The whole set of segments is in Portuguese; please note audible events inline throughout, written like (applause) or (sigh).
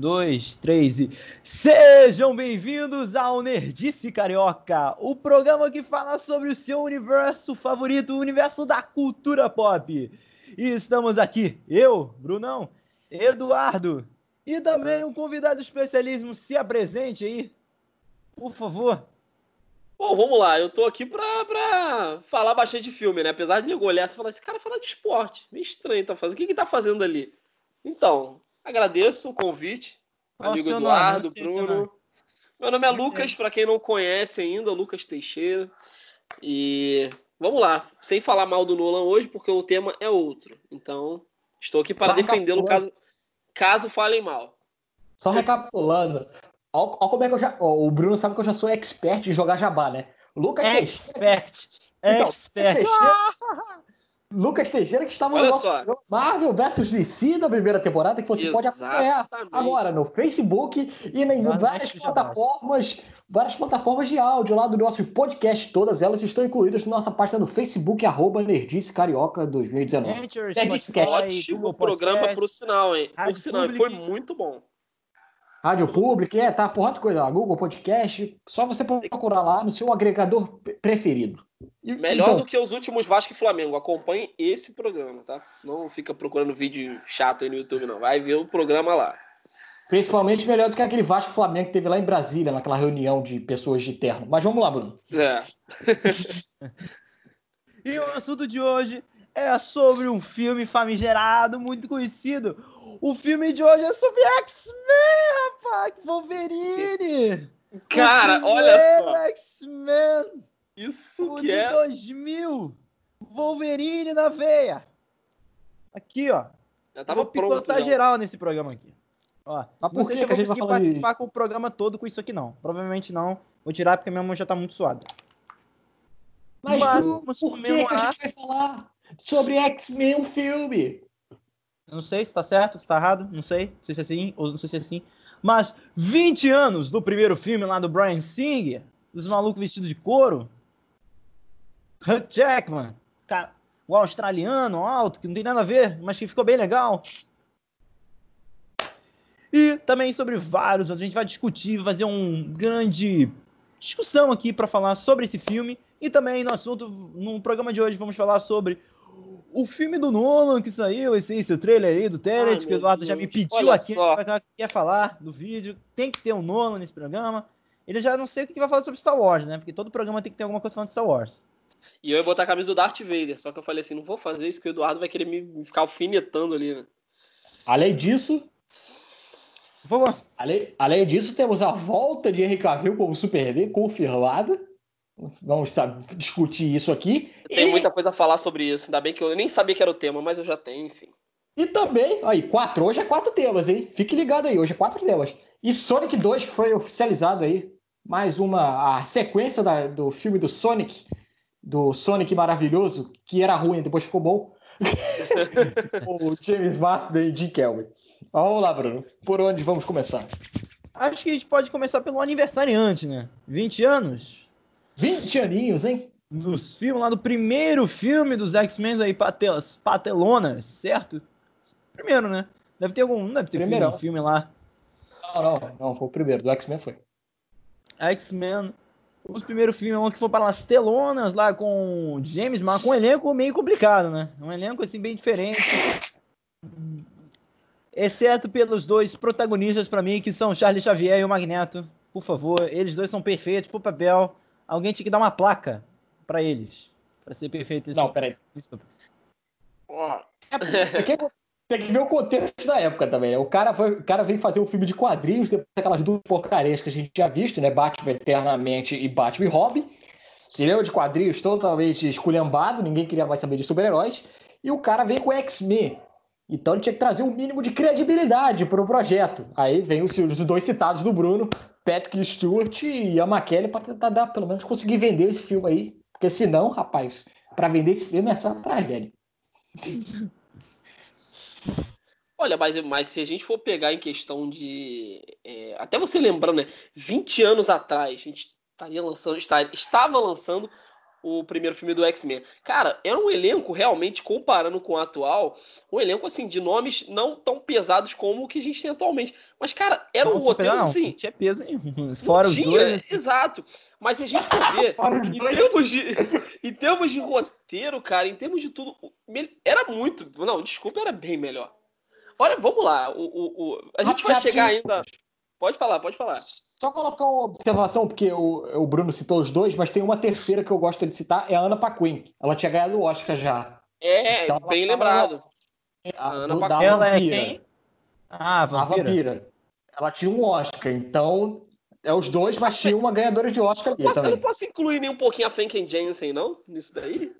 dois, três e. Sejam bem-vindos ao Nerdice Carioca, o programa que fala sobre o seu universo favorito, o universo da cultura pop. E estamos aqui, eu, Brunão, Eduardo e também um convidado especialíssimo. Se apresente aí, por favor. Bom, vamos lá. Eu tô aqui pra, pra falar bastante de filme, né? Apesar de eu olhar e falar, esse cara fala de esporte. Meio estranho, tá fazendo. O que que tá fazendo ali? Então, agradeço o convite. Qual amigo nome? Eduardo, seu Bruno. nome. Meu nome é. Lucas, pra quem não conhece ainda, Lucas Teixeira. E vamos lá. Sem falar mal do Nolan hoje, porque o tema é outro. Então, estou aqui para defendê-lo caso, caso falem mal. Só recapitulando, ó como é que eu já. ó, o Bruno sabe que eu já sou expert em jogar jabá, né? Lucas Teixeira. Expert. Então, Expert. Teixeira- Lucas Teixeira que estava Olha no nosso só. Marvel vs DC da primeira temporada, que você pode acompanhar Exatamente. agora no Facebook e em várias plataformas, várias plataformas de áudio lá do nosso podcast. Todas elas estão incluídas na nossa página no Facebook, arroba Nerdice Carioca 2019. Anchor, Nerdice Ótimo programa Podcast. pro sinal, hein? Rádio Por sinal, foi muito bom. Rádio Public, é, tá, porra de coisa lá, Google Podcast, só você procurar lá no seu agregador pre- preferido. E- Melhor então, do que os últimos Vasco e Flamengo. Acompanhe esse programa, tá? Não fica procurando vídeo chato aí no YouTube, não. Vai ver o programa lá. Principalmente melhor do que aquele Vasco e Flamengo que teve lá em Brasília, naquela reunião de pessoas de terno. Mas vamos lá, Bruno. É. (laughs) E o assunto de hoje é sobre um filme famigerado, muito conhecido. O filme de hoje é sobre X-Men, rapaz! Wolverine! Cara, O olha só. X-Men! Isso O que de é. 2000! Wolverine na veia! Aqui, ó. Já tava vou pronto. picotar já. geral nesse programa aqui. Ó, Mas não por sei que se eu que a vou gente vai conseguir de- participar com o programa todo com isso aqui, não. Provavelmente não. Vou tirar porque minha mão já tá muito suada. Mas, Mas vamos por que, que a gente vai falar sobre X-Men, um filme? Eu Não sei se tá certo, se tá errado, não sei. Não sei se é assim ou não sei se é assim. Mas 20 anos do primeiro filme lá do Brian Singer, dos malucos vestidos de couro. Hugh Jackman, o australiano alto, que não tem nada a ver, mas que ficou bem legal. E também sobre vários, outros. a gente vai discutir, fazer um grande discussão aqui para falar sobre esse filme. E também no assunto, no programa de hoje, vamos falar sobre o filme do Nolan que saiu, esse, esse trailer aí do Tenet, que o Eduardo já me Deus, pediu aqui, pra- quer falar do vídeo. Tem que ter um Nolan nesse programa. Ele já não sei o que vai falar sobre Star Wars, né? Porque todo programa tem que ter alguma coisa falando de Star Wars. E eu ia botar a camisa do Darth Vader. Só que eu falei assim: não vou fazer isso, que o Eduardo vai querer me ficar alfinetando ali, né? Além disso, Por favor. além, além disso, temos a volta de Henry Cavill como Superman confirmada. Vamos discutir isso aqui. Tenho E- muita coisa a falar sobre isso. Ainda bem que eu nem sabia que era o tema, mas eu já tenho, enfim. E também, aí, quatro, hoje é quatro temas, hein? Fique ligado aí, hoje é quatro temas. E Sonic 2, que foi oficializado aí. Mais uma, a sequência da- do filme do Sonic, do Sonic maravilhoso, que era ruim, depois ficou bom. (laughs) o James Marsden e Jim Kelvin. Vamos lá, Bruno. Por onde vamos começar? Acho que a gente pode começar pelo aniversariante, né? 20 anos. 20 aninhos, hein? Dos filmes lá do primeiro filme dos X-Men aí, patelas, patelonas, certo? Primeiro, né? Deve ter algum. Deve ter filme, um filme lá. Não, não, não, foi o primeiro, do X-Men foi. X-Men. Os primeiros filmes que foram para as telonas lá com o James Mar, com um elenco meio complicado, né? Um elenco assim bem diferente. Exceto pelos dois protagonistas para mim, que são Charlie Xavier e o Magneto. Por favor, eles dois são perfeitos pro papel. Alguém tinha que dar uma placa para eles. Para ser perfeito esse Não, peraí. Desculpa. Ó, É (laughs) Tem que ver o contexto da época também, né? O cara, foi, o cara veio fazer um filme de quadrinhos, depois daquelas duas porcarias que a gente tinha visto, né? Batman Eternamente e Batman e Robin. Cinema de quadrinhos totalmente esculhambado, ninguém queria mais saber de super-heróis. E o cara veio com X-Men. Então ele tinha que trazer um mínimo de credibilidade para o projeto. Aí vem os, os dois citados do Bruno, Patrick Stewart e Ian McKellen, para tentar dar, pelo menos conseguir vender esse filme aí. Porque senão, rapaz, para vender esse filme é só tragédia. (laughs) Olha, mas, mas se a gente for pegar em questão de. é, até você lembrando, né? 20 anos atrás, a gente estaria lançando, estava lançando o primeiro filme do X-Men. Cara, era um elenco realmente, comparando com o atual, um elenco assim, de nomes não tão pesados como o que a gente tem atualmente. Mas, cara, era um Não, roteiro não, assim. Não tinha peso nenhum. (laughs) Fora os tinha, dois. né? exato. Mas se a gente for ver, em termos, de, (laughs) em termos de roteiro, cara, em termos de tudo, era muito. Não, desculpa, era bem melhor. Olha, vamos lá. O, o, o- a gente vai chegar ainda. Pode falar, pode falar. Só colocar uma observação, porque o, o Bruno citou os dois, mas tem uma terceira que eu gosto de citar, é a Ana Paquin. Ela tinha ganhado o Oscar já. É, Então, bem lembrado. A, Ana do- Paquin. da Ela é quem? Ah, A vampira. vampira. Ela tinha um Oscar, então é os dois, mas tinha uma ganhadora de Oscar ali Posso- eu não posso incluir nem um pouquinho a Franken Jensen, não? Nisso daí?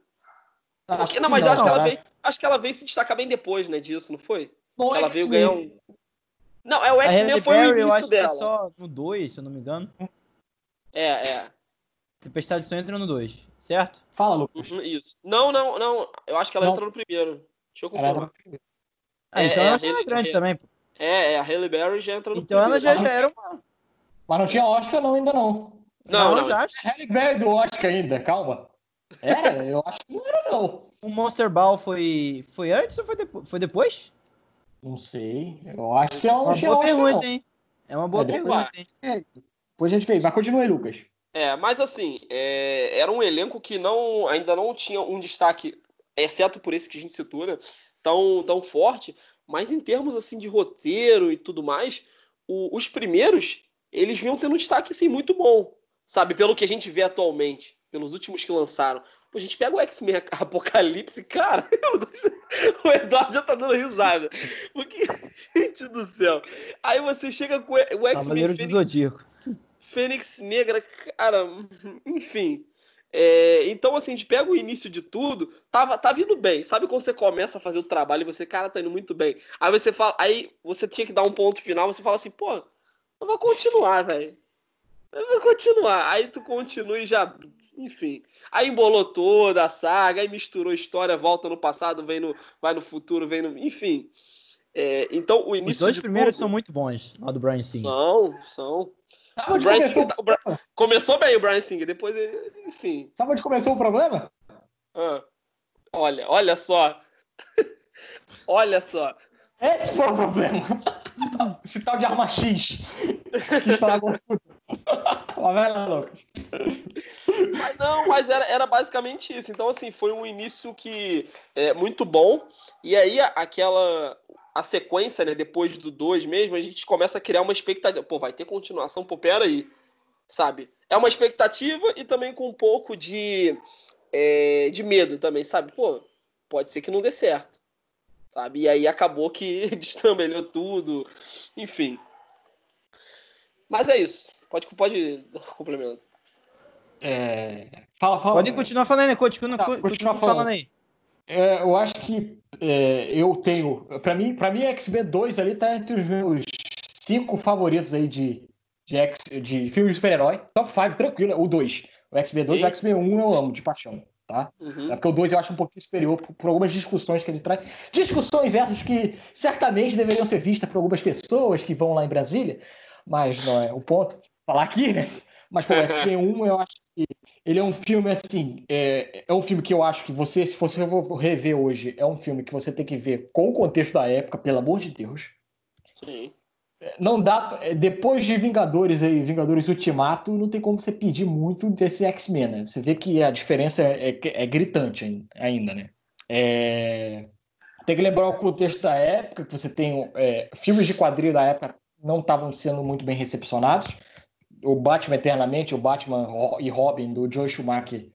Acho Porque- que não, mas eu acho que ela veio. Acho que ela veio se destacar bem depois, né, disso, não foi? No ela veio X-Men. ganhar um. Não, é o X-Men foi o Berry, eu início acho que é dela. só no 2, se eu não me engano. É, é. Tempestade de Sonho entra no 2, certo? Fala, Lucas. Uhum, Isso. Não, não, não. Eu acho que ela Não. entrou no primeiro. Deixa eu Ela confirmar. Ah, É, então é, ela já era Halle- grande também. pô. É, é, a Halle Berry já entra no Então ela primeiro. já, já era uma. Mas não tinha Oscar não, ainda não. Não, eu não. já acho. Halle Berry do Oscar ainda, calma. Era? Eu acho que não era não. O Monster Ball foi, foi antes ou foi, depo foi depois? Não sei. Eu acho que não Uma tinha boa pergunta, não. hein? É uma boa É, pergunta, hein? Depois a gente fez. Mas continue aí, Lucas. É, mas assim, é, era um elenco que não, ainda não tinha um destaque, exceto por esse que a gente citou, né? Tão, tão forte. Mas em termos assim de roteiro e tudo mais, o- os primeiros eles vinham tendo um destaque assim muito bom, sabe? Pelo que a gente vê atualmente, pelos últimos que lançaram. Pô, a gente pega o X-Men (laughs) Apocalipse, cara, (laughs) o Eduardo já tá dando risada. Porque, (laughs) gente do céu. Aí você chega com o X-Men Fênix-. Fênix Negra, cara, enfim. É, então, assim, a gente pega o início de tudo, tava, tá vindo bem. Sabe quando você começa a fazer o trabalho e você, cara, tá indo muito bem. Aí você fala, aí você tinha que dar um ponto final, você fala assim, pô, eu vou continuar, velho. Eu vou continuar. Aí tu continua e já, enfim. Aí embolou toda a saga, aí misturou história, volta no passado, vem no, vai no futuro, vem no, enfim. É, então, o Os início dois de primeiros tudo, são muito bons, lá do Brian Singer. são, são. Sabe O onde Brian começou, Singer tá- o Bra- começou bem o Brian Singer, depois ele, enfim. sabe onde começou o problema? Ah, olha, olha só. (laughs) olha só. Esse foi o problema. (laughs) Esse tal de arma X que estragou (laughs) tudo. Lá, Lucas. Mas não, mas era, era basicamente isso. Então, assim, foi um início que é muito bom. E aí, aquela. A sequência, né? Depois do 2 mesmo, a gente começa a criar uma expectativa. Pô, vai ter continuação? Pô, peraí. Sabe? É uma expectativa e também com um pouco de. é, de medo também, sabe? Pô, pode ser que não dê certo. Sabe? E aí acabou que (laughs) destrambelhou tudo. Enfim. Mas é isso. Pode, pode dar complemento. É, Fala, fala. Pode continuar falando aí, continua, Tá, continua, continua falando. falando. aí. É, eu acho que é, eu tenho. Pra mim, pra mim, X-Men 2 ali tá entre os meus cinco favoritos aí de, de, X, de filmes de super-herói. Top 5, tranquilo. O 2. O X-Men 2 e o Sim. X-Men 1 eu amo, de paixão. Tá? Uhum. É porque o 2 eu acho um pouquinho superior por, por algumas discussões que ele traz. Discussões essas que certamente deveriam ser vistas por algumas pessoas que vão lá em Brasília, mas não é o ponto falar aqui, né? Mas pô, o (laughs) X-Men 1 eu acho que ele é um filme assim, é, é um filme que eu acho que você, se você rever hoje, é um filme que você tem que ver com o contexto da época, pelo amor de Deus. Sim. Não dá. é, Depois de Vingadores aí, Vingadores Ultimato, não tem como você pedir muito desse X-Men, né? Você vê que a diferença é, é gritante ain- ainda, né? É, Tem que lembrar o contexto da época, que você tem é, filmes de quadrinho da época não estavam sendo muito bem recepcionados. O Batman Eternamente, o Batman e Robin do Joe Schumacher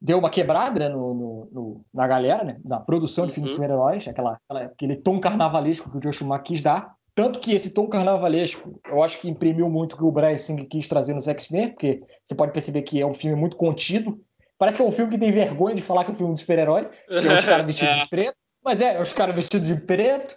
deu uma quebrada né, no, no- no- na galera, né? Na produção de filmes de Uhum. super-heróis, aquela, aquela- aquele tom carnavalesco que o Joe Schumacher quis dar. Tanto que esse tom carnavalesco, eu acho que imprimiu muito o que o Brian Singer quis trazer nos X-Men, porque você pode perceber que é um filme muito contido. Parece que é um filme que tem vergonha de falar que é um filme de super-herói, que é os caras vestidos de (laughs) preto. Mas é, é os caras vestidos de preto.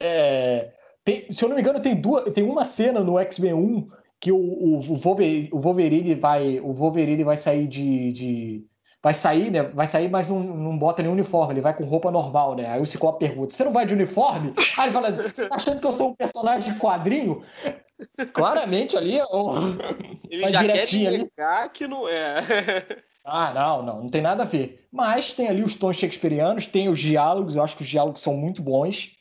É, tem- se eu não me engano, tem, duas, tem uma cena no X-Men 1 que o, o, Wolverine, o Wolverine vai o Wolverine vai sair de, de- vai sair, né? Vai sair, mas não, não bota nenhum uniforme, ele vai com roupa normal, né? Aí o Ciclope pergunta: "Você não vai de uniforme?" Aí ele fala: "Você tá achando que eu sou um personagem de quadrinho?" Claramente ali, ó, (laughs) Ele já quer direitinho ali. negar que não é. (laughs) Ah, não, não, não tem nada a ver. Mas tem ali os tons shakespearianos, tem os diálogos, eu acho que os diálogos são muito bons.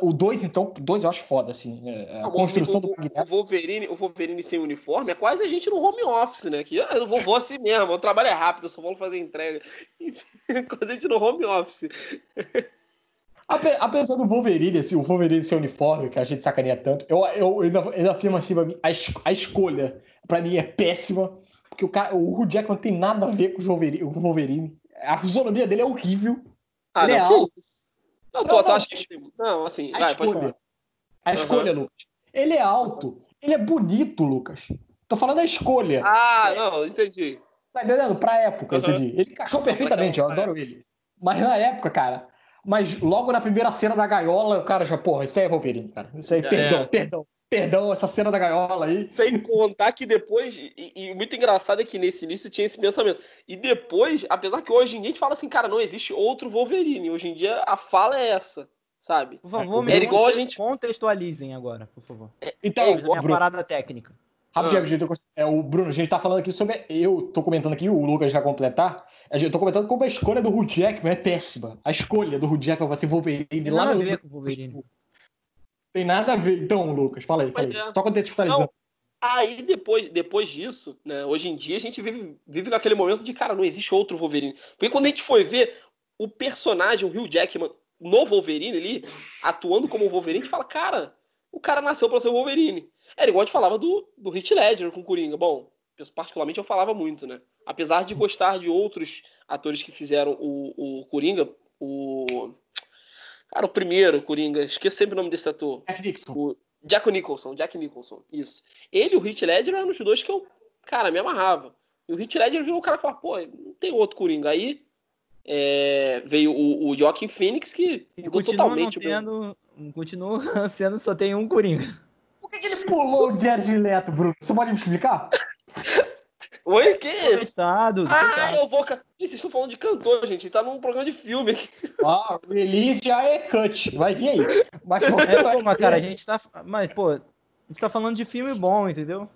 O 2, então, o 2 eu acho foda, assim. é, A O- construção o, do o, o Magneto. Wolverine, o Wolverine sem uniforme é quase a gente no home office, né? Que ah, eu vou, vou assim mesmo, o trabalho é rápido, eu só vou fazer entrega. (laughs) Quando a gente no home office. Ape- Apesar do Wolverine, assim, o Wolverine ser uniforme, que a gente sacaneia tanto, eu, eu ainda, ainda afirmo assim, pra mim, a, es- a escolha, pra mim, é péssima. Porque o, cara, o Hugh Jackman tem nada a ver com o Wolverine. O Wolverine. A fisionomia dele é horrível. Ah, Ele não, é que alto. isso? Não, Não, tu, tu não. acha que. Não, assim, A vai, escolha. A escolha, Lucas. Ele é alto. Ele é bonito, Lucas. Tô falando da escolha. Ah, não, entendi. Tá entendendo? Pra época, Aham. entendi. Ele encaixou perfeitamente, eu adoro ele. Mas na época, cara. Mas logo na primeira cena da gaiola, o cara já, porra, isso aí é Wolverine, cara. Isso aí, É. perdão, perdão, perdão, essa cena da gaiola aí. Sem contar que depois, e, e muito engraçado é que nesse início tinha esse pensamento. E depois, apesar que hoje em dia a gente fala assim, cara, não existe outro Wolverine. Hoje em dia a fala é essa, sabe? Por favor, Era igual a gente- contextualizem agora, por favor. Então, É é a minha Bruno, parada técnica. rapidinho, Ah. gente, é, o Bruno, a gente tá falando aqui sobre. Eu tô comentando aqui, o Lucas vai completar. A gente- Eu tô comentando como a escolha do Hugh Jackman é péssima. A escolha do Hugh Jackman vai ser Wolverine Tem lá nada a no. ver com o Wolverine. Tem nada a ver. Então, Lucas, fala aí, fala aí. É. Só contextualizando. Aí depois, depois disso, né? Hoje em dia a gente vive, vive naquele momento de, cara, não existe outro Wolverine. Porque quando a gente foi ver o personagem, o Hugh Jackman, no Wolverine ali, atuando como Wolverine, a gente fala, cara, o cara nasceu pra ser o Wolverine. Era igual a gente falava do, do Heath Ledger com o Coringa. Bom, particularmente eu falava muito, né? Apesar de gostar de outros atores que fizeram o, o Coringa, o. Cara, o primeiro Coringa, esqueci sempre o nome desse ator. Jack Nixon. O Jack Nicholson, Jack Nicholson, isso. Ele e o Heath Ledger eram os dois que eu, cara, me amarrava. E o Heath Ledger viu o cara falar, pô, não tem outro Coringa. Aí é, veio o, o Joaquin Phoenix, que E mudou totalmente meu... tendo. Continua (laughs) sendo só tem um Coringa. Por que, que ele pulou o Jared Leto, Bruno? Você pode me explicar? (laughs) Oi, que isso? Coitado, Ah, coitado. eu vou... Ih, vocês estão falando de cantor, gente. Tá num programa de filme aqui. Ah, release já é cut. Vai vir aí. Mas, pô, É, pô, mas cara, a gente tá. Mas, pô, a gente tá falando de filme bom, entendeu?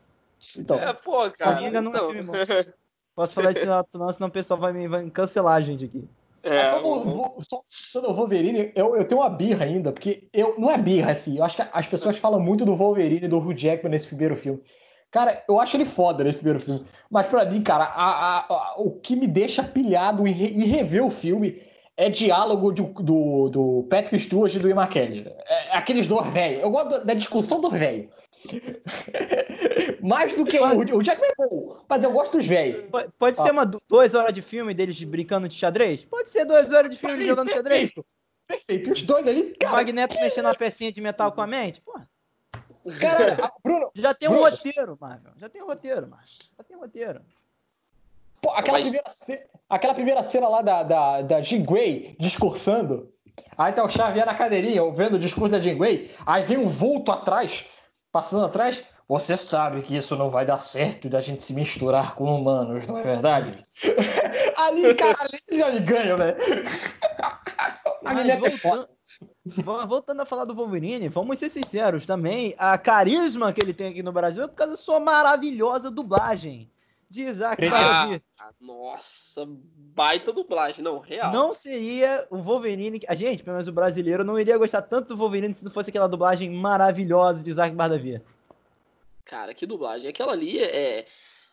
Então, É, pô, cara. Coringa não é filme bom. (laughs) Posso falar isso não, senão o pessoal vai me vai cancelar a gente aqui. É, só, o- vo- só Wolverine, eu, eu tenho uma birra ainda, porque eu não é birra, assim. Eu acho que as pessoas falam muito do Wolverine e do Hugh Jackman nesse primeiro filme. Cara, eu acho ele foda nesse primeiro filme. Mas pra mim, cara, a- a- a- o que me deixa pilhado em, re- em rever o filme é diálogo de- do, do Patrick Stewart e do Ian McKellen. É, aqueles dois velhos. Eu gosto da- discussão dos velhos. (laughs) Mais do que o, o Jackman é bom, mas eu gosto dos velhos. Pode, pode Ah. ser uma du- duas horas de filme deles de brincando de xadrez? Pode ser duas horas de filme jogando xadrez. Perfeito. Perfeito. Os dois ali, O cara, Magneto mexendo uma pecinha de metal com a mente? Pô, cara, (laughs) a- Bruno, já tem um Bruno. roteiro, Marvel. Já tem um roteiro, Marvel. Já tem um roteiro. Pô, aquela, Mas- primeira ce- aquela primeira cena lá da, da, da Jean Grey discursando. Aí tá o Xavier na cadeirinha, vendo o discurso da Jean Grey. Aí vem um vulto atrás, passando atrás. Você sabe que isso não vai dar certo da gente se misturar com humanos, não é verdade? (laughs) ali, cara, ali já me ganha, (laughs) velho. A Mas é foda. Voltando, vo- voltando a falar do Wolverine, vamos ser sinceros também. A carisma que ele tem aqui no Brasil é por causa da sua maravilhosa dublagem de Isaac Ah, Badavi. Ah, nossa, baita dublagem. Não, real. Não seria o Wolverine. A gente, pelo menos o brasileiro, não iria gostar tanto do Wolverine se não fosse aquela dublagem maravilhosa de Isaac Badavi. Cara, que dublagem. Aquela ali é,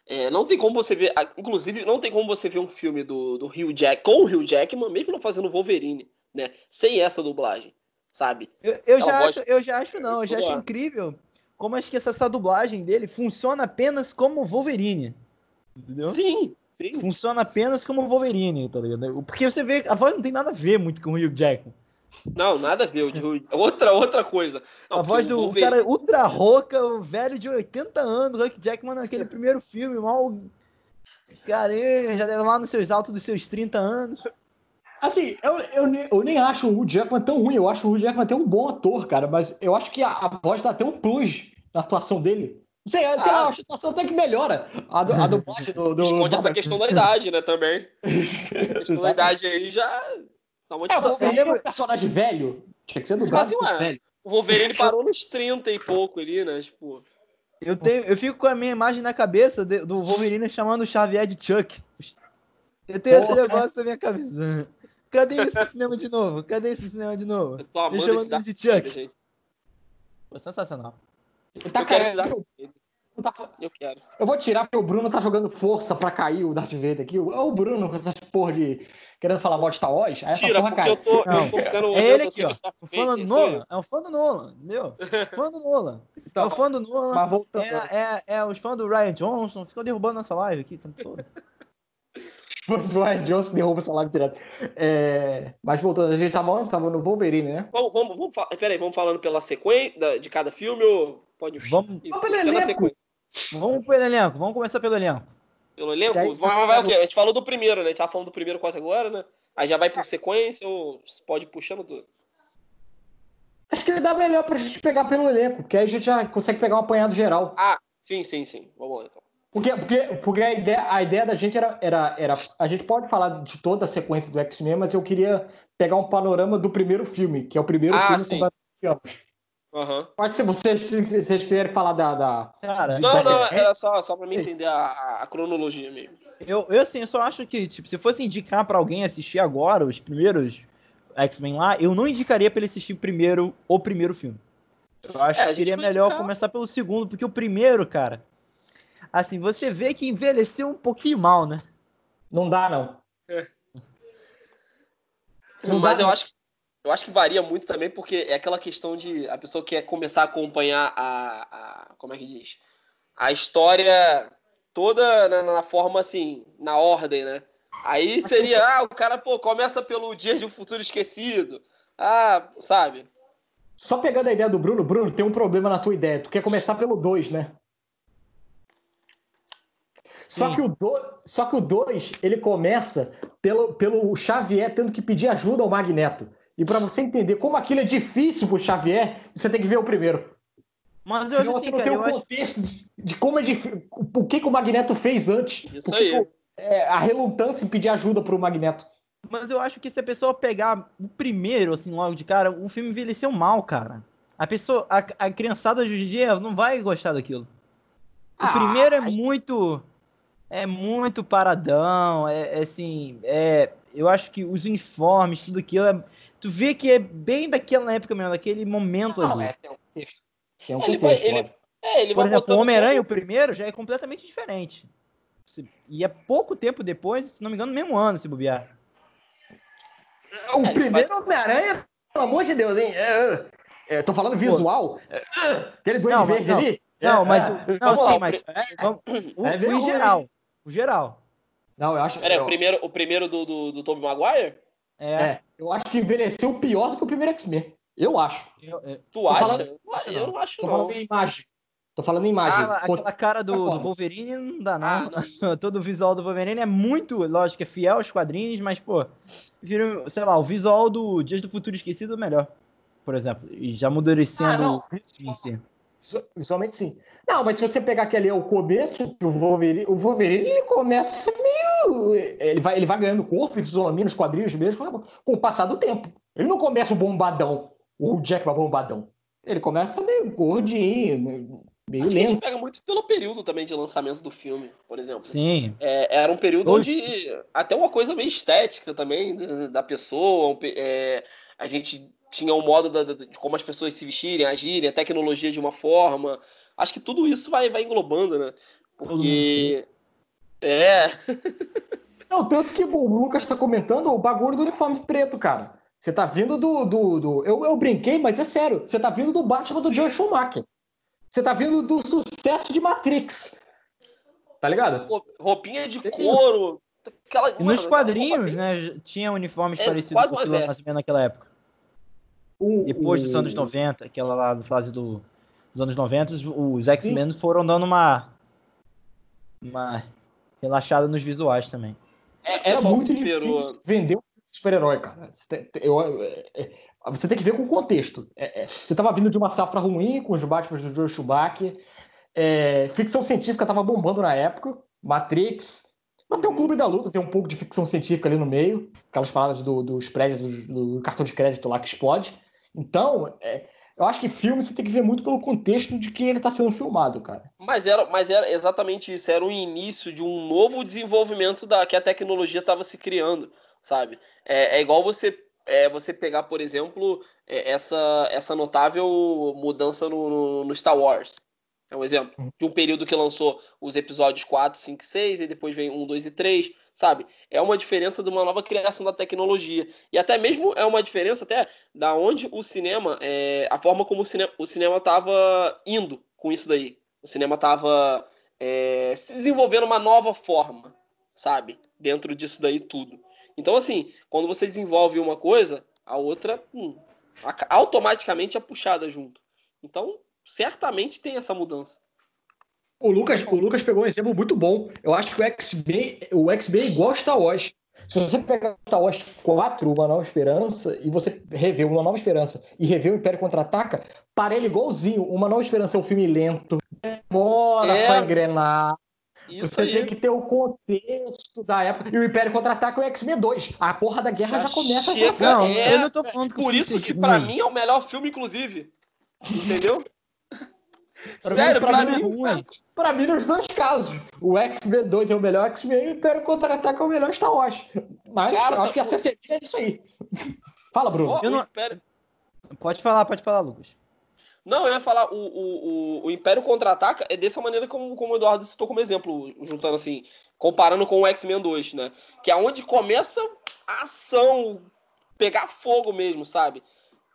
é, Não tem como você ver. Inclusive, não tem como você ver um filme do, do Hugh Jack com o Hugh Jackman, mesmo não fazendo Wolverine, né? Sem essa dublagem, sabe? Eu, eu Aquela já voz- acho, eu já acho não, eu já acho incrível como acho que essa, essa dublagem dele funciona apenas como Wolverine. Entendeu? Sim, sim. Funciona apenas como Wolverine, tá ligado? Porque você vê, a voz não tem nada a ver muito com o Hugh Jackman. Não, nada a ver. Outra, outra coisa. Não, a voz do Wolverine- cara ultra rouca, o velho de 80 anos, Hugh Jackman naquele primeiro filme, mal. Cara, já deve lá nos seus altos dos seus 30 anos. Assim, eu, eu, eu nem acho o Hugh Jackman tão ruim. Eu acho o Hugh Jackman até um bom ator, cara. Mas eu acho que a, a voz dá até um plus na atuação dele. Não sei, sei lá, Ah. a atuação até que melhora. A, do- a dublagem (laughs) do. do Esconde essa questão da idade, né, também. (laughs) A questão da idade aí já dá uma É, distorção. Wolverine é um personagem velho. Tinha que ser dublado por ué. velho. O Wolverine parou nos 30 e pouco ali, né? Tipo, Eu, tenho, eu fico com a minha imagem na cabeça de- do Wolverine chamando o Xavier de Chuck. Eu tenho esse Porra. negócio na minha cabeça. Cadê isso no cinema de novo? Cadê esse cinema de novo? Eu tô amando Deixa eu esse mandar Darth de Chuck. Gente. Pô, sensacional. Tá eu quero esse Vader. Eu quero. Eu vou tirar porque o Bruno tá jogando força pra cair o Darth Vader aqui. Olha o Bruno com essas porra de. querendo falar mal de Star Wars. Aí essa Tira, porra cai. eu tô, Não, eu tô ficando É ele aqui, ó. assim, O fã do Nolan. É o fã do Nolan, entendeu? Fã do Nolan. É Então, o fã do Nolan. mas voltando. É, é, é os fãs do Ryan Johnson. Ficam derrubando nossa live aqui o tempo todo. (laughs) O Ryan Johnson que derruba essa live direto. É, Mas voltando, a gente tava onde? Tava no Wolverine, né? Vamos, vamos, vamos, fa- peraí, vamos falando pela sequência de cada filme ou pode Vamos, ir Vamos pelo elenco. sequência? vamos pelo elenco. Vamos começar pelo elenco. Pelo elenco? Já- Vai, vai o quê? A gente falou do primeiro, né? A gente tava falando do primeiro quase agora, né? Aí já vai por sequência ou pode ir puxando tudo? Acho que dá melhor pra gente pegar pelo elenco, porque aí a gente já consegue pegar um apanhado geral. Ah, sim, sim, sim. Vamos lá então. Porque, porque, porque a, ideia, a ideia da gente era, era, era. A gente pode falar de toda a sequência do X-Men, mas eu queria pegar um panorama do primeiro filme, que é o primeiro Ah, filme sim. com anos. Aham. Pode ser vocês, se vocês quiserem falar da. da... Cara, Não, Vai não, ser- era só, só pra mim entender a, a- cronologia mesmo. eu, eu assim, eu só acho que, tipo, se fosse indicar pra alguém assistir agora os primeiros X-Men lá, eu não indicaria pra ele assistir primeiro o primeiro filme. Eu acho É, que seria melhor indicar. começar pelo segundo, porque o primeiro, cara, assim, você vê que envelheceu um pouquinho mal, né? Não dá, não. Não Mas dá- eu acho, que- eu acho que varia muito também, porque é aquela questão de a pessoa quer começar a acompanhar a, a- como é que diz? A história toda na, na forma assim, na ordem, né? Aí seria, ah, o cara, pô, começa pelo Dias de um Futuro Esquecido. Ah, sabe? Só pegando a ideia do Bruno, Bruno, tem um problema na tua ideia. Tu quer começar pelo 2, né? Só Sim. que, o do... Só que o 2, ele começa pelo, pelo Xavier tendo que pedir ajuda ao Magneto. E pra você entender como aquilo é difícil pro Xavier, você tem que ver o primeiro. Mas eu Senão acho você assim, não cara, tem o acho- contexto de, de como é difícil. O que, que o Magneto fez antes. Isso aí. que é, a relutância em pedir ajuda pro Magneto. Mas eu acho que se a pessoa pegar o primeiro, assim, logo de cara, o filme envelheceu mal, cara. A pessoa, a, a criançada de hoje em dia não vai gostar daquilo. O Ah, primeiro é muito. É muito paradão. É, é assim. É, eu acho que os uniformes, tudo aquilo. É, tu vê que é bem daquela época mesmo, daquele momento Não, ali. é, tem um contexto. Tem um Ele contexto. vai- ele-. É, ele Por vai exemplo, o Homem-Aranha, o primeiro, já é completamente diferente. E é pouco tempo depois, se não me engano, no mesmo ano, se bobear. O ele primeiro Homem-Aranha, pelo amor de Deus, hein? É, é, tô falando visual. É, aquele mas verde não. ali. Não, É, mas. é. Não, Vamos lá, sim, mas. É, vamos- o, É o em geral. O geral. Não, eu acho. Peraí, eu, o primeiro, o primeiro do, do, do Tobey Maguire? É. é, eu acho que envelheceu pior do que o primeiro X-Men. Eu acho. eu- eu- Tu acha? falando- Eu não acho, Tô não. falando em imagem. Tô falando em imagem. Ah, Pô, aquela cara do, do Wolverine não dá, não. Ah, (laughs) Todo o visual do Wolverine é muito, lógico, é fiel aos quadrinhos, mas, pô, prefiro, sei lá, o visual do Dias do Futuro Esquecido é melhor, por exemplo. E já ah, amadurecendo não, em si. Visualmente sim. Não, mas se você pegar que ali é o começo do Wolverine, o Wolverine ele começa meio. Ele vai, ele vai ganhando corpo e fisionomia nos quadrinhos mesmo com o passar do tempo. Ele não começa o bombadão, o Jack bombadão. Ele começa meio gordinho, meio- que a gente lento. pega muito pelo período também de lançamento do filme, por exemplo. Sim. É, era um período Hoje- onde até uma coisa meio estética também da, pessoa. pe- é, a gente tinha um modo da- de como as pessoas se vestirem, agirem, a tecnologia de uma forma. Acho que tudo isso vai, vai englobando, né? Porque. É. (laughs) Não, tanto que o Lucas tá comentando o bagulho do uniforme preto, cara. Você tá vindo do. do, do- Eu, eu brinquei, mas é sério. Você tá vindo do Batman do Joe Schumacher. Você tá vindo do sucesso de Matrix. Tá ligado? Rou- Roupinha de Tem couro. Aquela, nos mano, quadrinhos, né, tinha uniformes É, parecidos quase com o nascimento naquela época. O- Depois dos o- anos 90, aquela lá da fase do, dos anos 90, os, X-Men foram dando uma, uma relaxada nos visuais também. É, Era pessoal muito superou. difícil vender um super-herói, cara. Você tem, eu- é- é- você tem que ver com o contexto. É- é, você tava vindo de uma safra ruim com os Batman do Joe Schumacher. É, ficção científica tava bombando na época. Matrix. Tem o Clube da Luta, tem um pouco de ficção científica ali no meio. Aquelas paradas do- dos prédios, do, do cartão de crédito lá que explode. Então, é, Eu acho que filme você tem que ver muito pelo contexto de que ele tá sendo filmado, cara. Mas era, mas era exatamente isso. Era o início de um novo desenvolvimento da que a tecnologia estava se criando, sabe? É, é igual você é, você pegar, por exemplo, é, essa, essa notável mudança no, no, no Star Wars. É um exemplo Uhum. de um período que lançou os episódios 4, 5, 6, e depois vem 1, 2 e 3, sabe? É uma diferença de uma nova criação da tecnologia. E até mesmo é uma diferença até da onde o cinema, é, a forma como o cinema, o cinema tava indo com isso daí. O cinema tava é, se desenvolvendo uma nova forma, sabe? Dentro disso daí tudo. Então, assim, quando você desenvolve uma coisa, a outra hum, automaticamente é puxada junto. Então, certamente tem essa mudança. O Lucas, o Lucas pegou um exemplo muito bom. Eu acho que o X-Men o X-Men é igual a Star Wars. Se você pegar Star Wars 4, Uma Nova Esperança, e você rever Uma Nova Esperança e rever o Império Contra-Ataca, para ele igualzinho. Uma Nova Esperança é um filme lento, demora É. pra engrenar. Isso você aí. tem que ter o contexto da época. E o Império Contra-Ataca é o X-Men 2. A porra da guerra já, Já começa chega- já. Não, É, eu não tô falando que Por isso que pra ruim. mim é o melhor filme, inclusive. Entendeu? Pra Sério, mim- pra, pra mim. mim é. Pra mim, nos dois casos. O X-Men 2 é o melhor X-Men e o Império Contra-Ataca é o melhor Star Wars. Mas Cara, eu acho que a CCD é isso aí. (laughs) Fala, Bruno. Ó, Eu o não- Império- Pode falar, pode falar, Lucas. Não, eu ia falar, o, o, o, o Império Contra-Ataca é dessa maneira como, como o Eduardo citou como exemplo, juntando assim, comparando com o X-Men 2, né? Que é onde começa a ação, pegar fogo mesmo, sabe?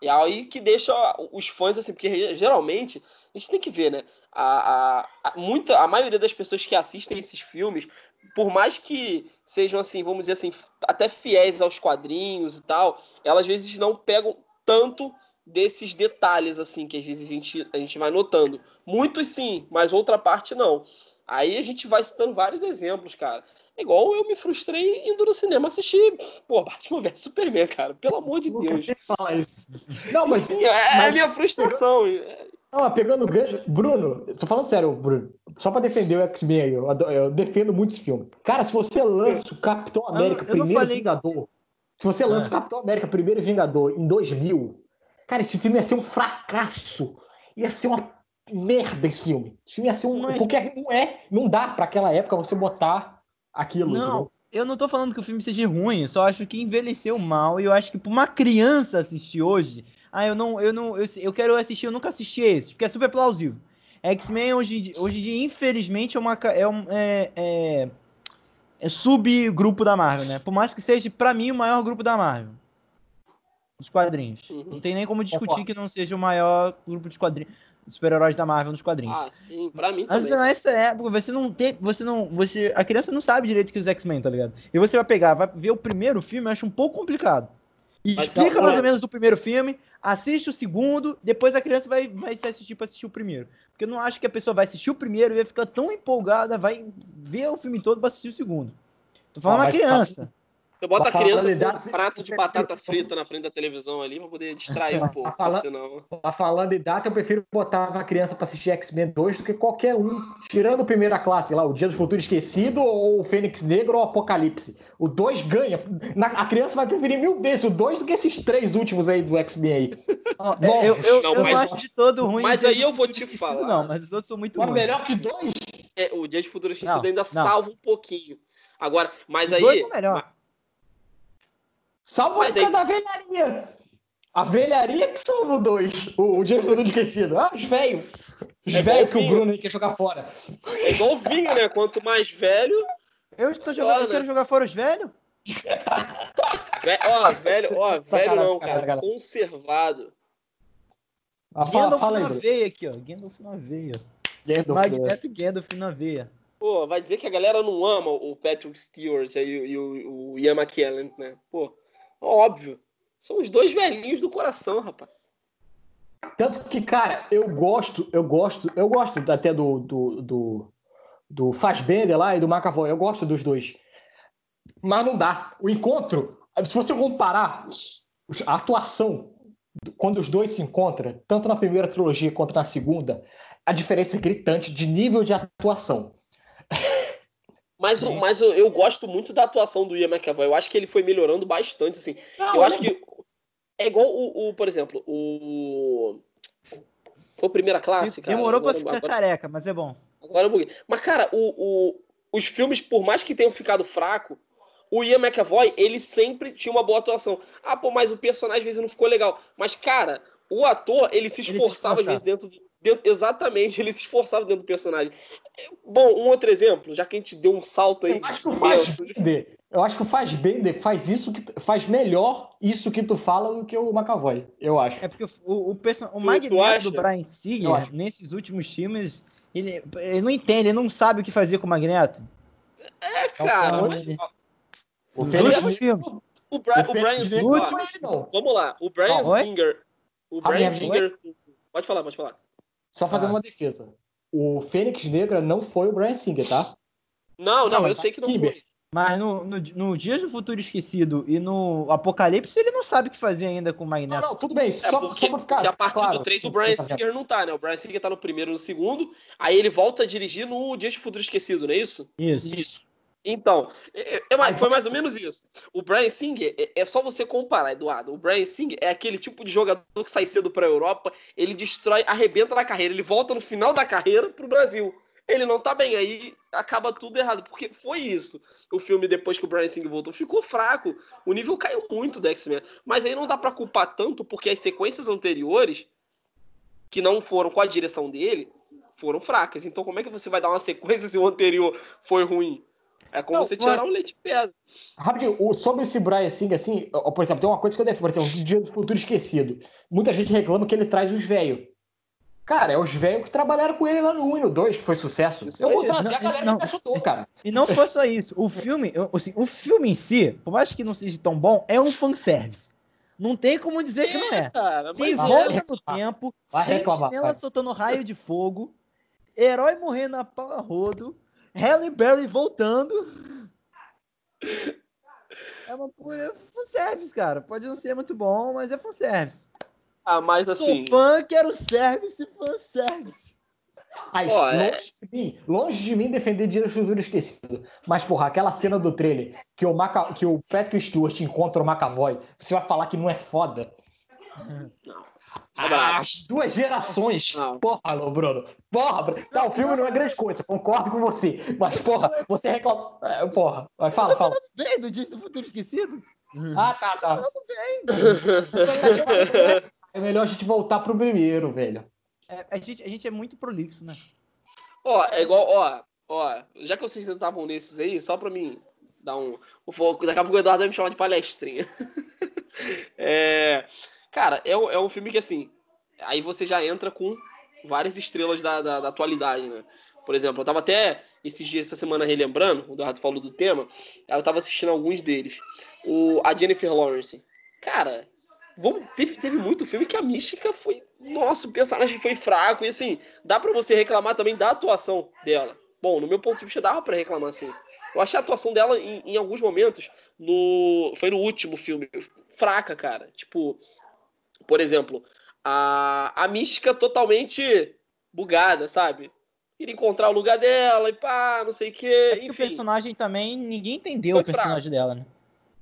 E aí que deixa os fãs assim, porque geralmente, a gente tem que ver, né? A, a, a, muita, a maioria das pessoas que assistem esses filmes, por mais que sejam assim, vamos dizer assim, até fiéis aos quadrinhos e tal, elas às vezes não pegam tanto desses detalhes assim que às vezes a gente, a gente vai notando. Muitos sim, mas outra parte não. Aí a gente vai citando vários exemplos, cara. É igual eu me frustrei indo no cinema assistir, pô, Batman vs Superman, cara. Pelo amor de Deus. Não, mas. Sim, é, é a mas- minha frustração. Não, mas pegando o gancho. Bruno, tô falando sério, Bruno. Só pra defender o X-Men aí. Eu, eu defendo muito esse filme. Cara, se você lança o Capitão América, eu não primeiro falei- Vingador. Se você lança Ah. o Capitão América, primeiro Vingador, em 2000. Cara, esse filme ia ser um fracasso. Ia ser uma merda esse filme. Esse filme ia ser um. Não é- Porque não é. Não dá pra aquela época você botar aquilo. Não, entendeu? eu não tô falando que o filme seja ruim, eu só acho que envelheceu mal e eu acho que pra uma criança assistir hoje, ah, eu não, eu não, eu, eu quero assistir, eu nunca assisti esse, porque é super plausível. X-Men hoje, em dia- hoje em dia, infelizmente, é uma é um é, é, é subgrupo da Marvel, né? Por mais que seja pra mim o maior grupo da Marvel. Dos quadrinhos. Uhum. Não tem nem como discutir que não seja o maior grupo de quadrinhos, super-heróis da Marvel nos quadrinhos. Ah, sim, pra mim Mas também. nessa época, você não tem. Você não. Você, a criança não sabe direito que os X-Men, tá ligado? E você vai pegar, vai ver o primeiro filme, eu acho um pouco complicado. E Mas explica não, mais é. ou menos do primeiro filme, assiste o segundo, depois a criança vai, vai se assistir pra assistir o primeiro. Porque eu não acho que a pessoa vai assistir o primeiro e vai ficar tão empolgada, vai ver o filme todo pra assistir o segundo. Tô falando Ah, uma criança. Eu boto a criança com um prato de batata frita na frente da televisão ali pra poder distrair um pouco, falar- senão... Mas falando em data, eu prefiro botar uma criança pra assistir X-Men 2 do que qualquer um. Tirando a primeira classe lá, o Dia do Futuro Esquecido, ou o Fênix Negro, ou o Apocalipse. O 2 ganha. Na- a criança vai preferir mil vezes o 2 do que esses três últimos aí do X-Men aí. É, (laughs) eu, eu, Não, eu mas- não acho de todo ruim. mas aí do eu vou te falar. Não, mas os outros são muito Mas ruins. melhor que dois? É, o Dia de Futuro Esquecido Não, ainda não. salva um pouquinho. Agora, mas aí... dois são melhor. Salva Mas a aí- época da velharia. A velharia que salva o 2. O, o Dia do Futuro Esquecido. Ah, os velhos. Os É velhos que o. Bruno aí quer jogar fora. É igual o vinho, né? Quanto mais velho... Eu estou jogando, eu Olha. quero jogar fora os velhos? Ve... Ó, velho, ó, velho não, cara. sacanagem. Conservado. Ah, fala, Gandalf fala aí, na veia aqui, ó. Gandalf na veia. Gandalf, né? Magneto Gandalf na veia. Pô, vai dizer que a galera não ama o Patrick Stewart aí, e o, o Ian McKellen, né? Pô, óbvio. São os dois velhinhos do coração, rapaz. Tanto que, cara, eu gosto, eu gosto, eu gosto até do, do, do, do lá e do McAvoy, eu gosto dos dois. Mas não dá. O encontro, se você comparar a atuação quando os dois se encontram, tanto na primeira trilogia quanto na segunda, a diferença é gritante de nível de atuação. Mas, mas eu, eu gosto muito da atuação do Ian McAvoy. Eu acho que ele foi melhorando bastante, assim. eu acho que é igual o, o, por exemplo, o Foi a primeira classe, cara. Demorou pra Agora- ficar agora- careca, mas é bom. Agora eu buguei. Mas, cara, o, o- os filmes, por mais que tenham ficado fraco, o Ian McAvoy, ele sempre tinha uma boa atuação. Ah, pô, mas o personagem às vezes não ficou legal. Mas, cara, o ator, ele se se esforçava às esforçava. vezes dentro, do- dentro- Exatamente, (laughs) ele se esforçava dentro do personagem. É, Bom, um outro exemplo, já que a gente deu um salto aí. Eu acho que o imenso. Fassbender, eu acho que o Fassbender faz isso que faz melhor isso que tu fala do que o McAvoy, eu acho. É porque o, o, o tu Magneto do Brian Singer, nesses últimos filmes, ele, ele não entende, ele não sabe o que fazer com o Magneto. É, cara, mas- ele- O Nos Fênix últimos filmes. o, Bri- o o Brian Singer. É. Vamos lá, o Brian Ah? Singer. O Brian? Singer. Pode falar, pode falar. Só fazendo Ah. uma defesa. O Fênix Negra não foi o Brian Singer, tá? Não, Não, não, eu sei que não Kimber. foi. Mas no, no, no Dias do Futuro Esquecido e no Apocalipse, ele não sabe o que fazer ainda com o Não, Magneto. não, tudo bem. É Só, porque, só pra ficar. a partir claro, do 3 o Brian. Singer não tá, né? O Brian Singer tá no primeiro e no segundo, aí ele volta a dirigir no Dias do Futuro Esquecido, não é isso? Isso. Isso. Então, é- é mais- foi mais ou menos isso. O Brian Singer, é, é só você comparar, Eduardo. O Brian Singer é aquele tipo de jogador que sai cedo pra Europa, ele destrói, arrebenta na carreira, ele volta no final da carreira pro Brasil. Ele não tá bem, aí acaba tudo errado, porque foi isso. O filme, depois que o Brian Singer voltou, ficou fraco. O nível caiu muito do X-Men. Mas aí não dá pra culpar tanto, porque as sequências anteriores, que não foram com a direção dele, foram fracas. Então, como é que você vai dar uma sequência se o anterior foi ruim? É como Não, você mas- tirar um leite de pedra. Rapidinho, o- sobre esse Brian Singer, assim, por exemplo, tem uma coisa que eu defendo, por exemplo, o Dia do Futuro Esquecido. Muita gente reclama que ele traz os velhos. Cara, é os velhos que trabalharam com ele lá no 1 e no 2, que foi sucesso. Isso eu vou trazer Não, a galera não. que me ajudou, cara. E não foi só isso. O filme, assim, o filme em si, por mais que não seja tão bom, é um fanservice. Não tem como dizer que não é. Cara, Tem mas volta é. no tempo, Vai reclamar, sentinela vai. soltando raio de fogo, herói morrendo a pau a rodo, Halle Berry voltando. É uma pura fanservice, cara. Pode não ser muito bom, mas é fanservice. Ah, mas assim. Sou fã, quero service, fanservice. Mas Ó, é- longe, de mim, longe de mim defender Dia do Futuro Esquecido. Mas, porra, aquela cena do trailer que o, Maca... que o Patrick Stewart encontra o McAvoy, você vai falar que não é foda? Bravo. As duas gerações. Não. Porra, alô, Bruno. Porra, Bruno. Tá, o filme não é grande coisa, concordo com você. Mas, porra, você reclama. É, Porra, vai, fala, fala. Bem, do Dia do Futuro Esquecido? Ah, tá, tá. Tudo bem. É melhor a gente voltar pro primeiro, velho. É, a, gente, a gente é muito prolixo, né? Ó, é igual, ó, ó, já que vocês estavam nesses aí, só pra mim dar um. o foco- Daqui a pouco o Eduardo vai me chamar de palestrinha. (laughs) É, cara, é, um- é um filme que assim. Aí você já entra com várias estrelas da, da, da atualidade, né? Por exemplo, eu tava até esses dias, essa semana, relembrando, o Eduardo falou do tema, eu tava assistindo alguns deles. O, a Jennifer Lawrence. Cara, vamos, teve, teve muito filme que a mística foi. Nossa, o personagem foi fraco. E assim, dá pra você reclamar também da atuação dela. Bom, no meu ponto de vista, dava pra reclamar assim. Eu achei a atuação dela em, em alguns momentos, no foi no último filme, fraca, cara. Tipo, por exemplo, a, a mística totalmente bugada, sabe? Queria encontrar o lugar dela e pá, não sei o É quê. porque o personagem também, ninguém entendeu Foi o personagem dela, né?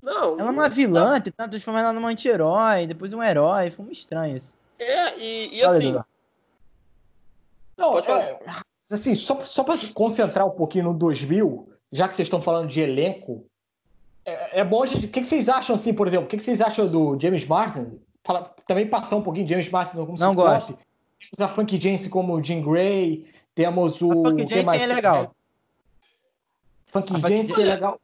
não. Ela é uma vilã, tentando transformar ela numa anti-herói, depois um herói. Foi muito estranho isso. É, e, e Fala, assim, Eduardo. Não, Pode falar. é, assim, só, só pra se concentrar um pouquinho no 2000, já que vocês estão falando de elenco, é, é bom a gente. O que, que vocês acham, assim, por exemplo? O que, que vocês acham do James Marsden? Fala, também passar um pouquinho de James Marsden como Não gosto. Temos a Frank Jensen como Jean Grey, temos o. A Jensen mais? é legal. Funky A é Jensen- legal.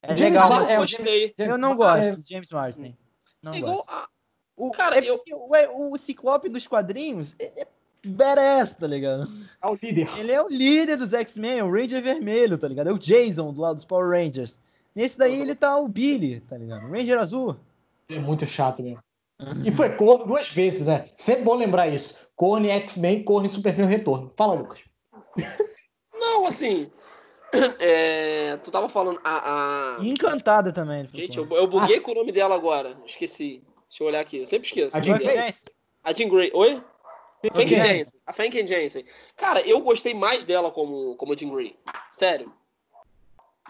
É James legal, mas é gostei. eu não É, gosto de James Marsden. Não É gosto. igual a- O, Cara, é eu- o, é, o Ciclope dos quadrinhos ele é badass, tá ligado? é o líder. Ele é o líder dos X-Men, o Ranger Vermelho, tá ligado? É o Jason do lado dos Power Rangers. Nesse daí ele tá o Billy, tá ligado? O Ranger Azul. É muito chato mesmo. E foi corno duas vezes, né? Sempre bom lembrar isso. Corno em X-Men, corno em Superman Retorno. Fala, Lucas. (laughs) Não, assim. (clears throat) é, tu tava falando. A, a- encantada também. Gente, eu, eu buguei com o nome dela agora. Esqueci. Deixa eu olhar aqui. Eu sempre esqueço. A Jean é? Grey? A Jean Grey. Oi? Frank Jensen. Jensen. A Frank Jensen. Cara, eu gostei mais dela como, como Jean Grey. Sério.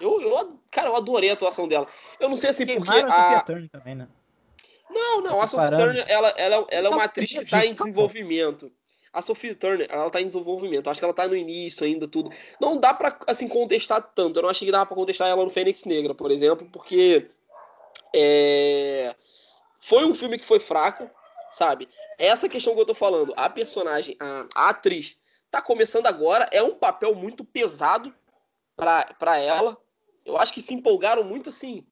Eu, eu, cara, eu adorei a atuação dela. Eu não sei assim porque Queimaram a também, né? Não, não, a Sophie. Turner, ela, ela, ela é uma Não, atriz que gente, tá em desenvolvimento. a Sophie Turner, ela tá em desenvolvimento. Acho que ela tá no início ainda, tudo. Não dá pra, assim, contestar tanto. Eu não achei que dava pra contestar ela no Fênix Negra, por exemplo, porque. É... Foi um filme que foi fraco, sabe? Essa questão que eu tô falando, a personagem, a, a atriz, tá começando agora, é um papel muito pesado para ela. Eu acho que se empolgaram muito assim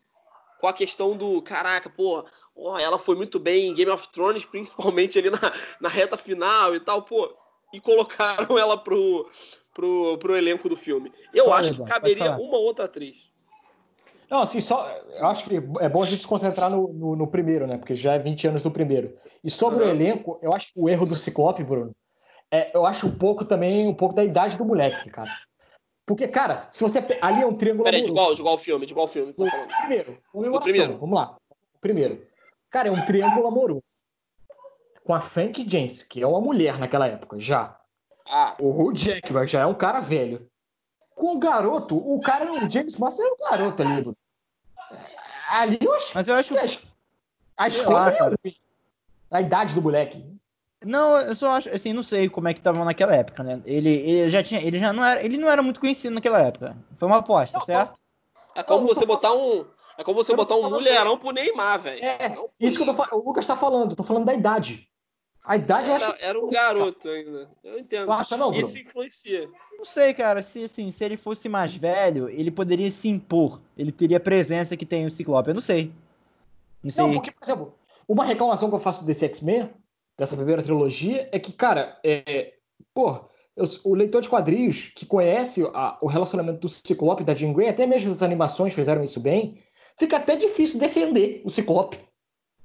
com a questão do caraca, pô, oh, ela foi muito bem em Game of Thrones, principalmente ali na, na reta final e tal, pô, e colocaram ela pro, pro, pro elenco do filme. Eu Fala, acho que caberia uma outra atriz. Não, assim, só. Eu acho que é bom a gente se concentrar no, no, no primeiro, né? Porque já é 20 anos do primeiro. E sobre uhum. o elenco, eu acho que o erro do Ciclope, Bruno, é, eu acho um pouco também, um pouco da idade do moleque, cara. Porque, cara, se você. Ali é um triângulo. Peraí, de igual, de igual filme, de igual filme. Tá primeiro, comemoração. Primeiro. Vamos lá. Primeiro. Cara, é um triângulo amoroso. Com a Frank James, que é uma mulher naquela época, já. Ah. O Hugh Jackman já é um cara velho. Com o garoto, o cara, o James Master é um garoto ali, bro. Ali eu acho. Mas eu acho. Que a escolha é a idade do moleque. Não, eu só acho, assim, não sei como é que tava naquela época, né? Ele, ele já tinha, ele já não era, ele não era muito conhecido naquela época. Foi uma aposta, não, certo? É como você botar um, é como você botar um mulherão pro Neymar, velho. É, isso que eu tô falando, o Lucas tá falando, tô falando da idade. A idade era, acho... era um garoto ainda. Eu entendo. Acha não, Bruno? Isso influencia. Não sei, cara, se assim, se ele fosse mais velho, ele poderia se impor. Ele teria a presença que tem o Ciclope, eu não sei. Não, sei. não porque, por exemplo, uma reclamação que eu faço desse X-Men dessa primeira trilogia é que, cara, é, pô, eu, o leitor de quadrinhos que conhece a, o relacionamento do Ciclope e da Jean Grey, até mesmo as animações fizeram isso bem, fica até difícil defender o Ciclope.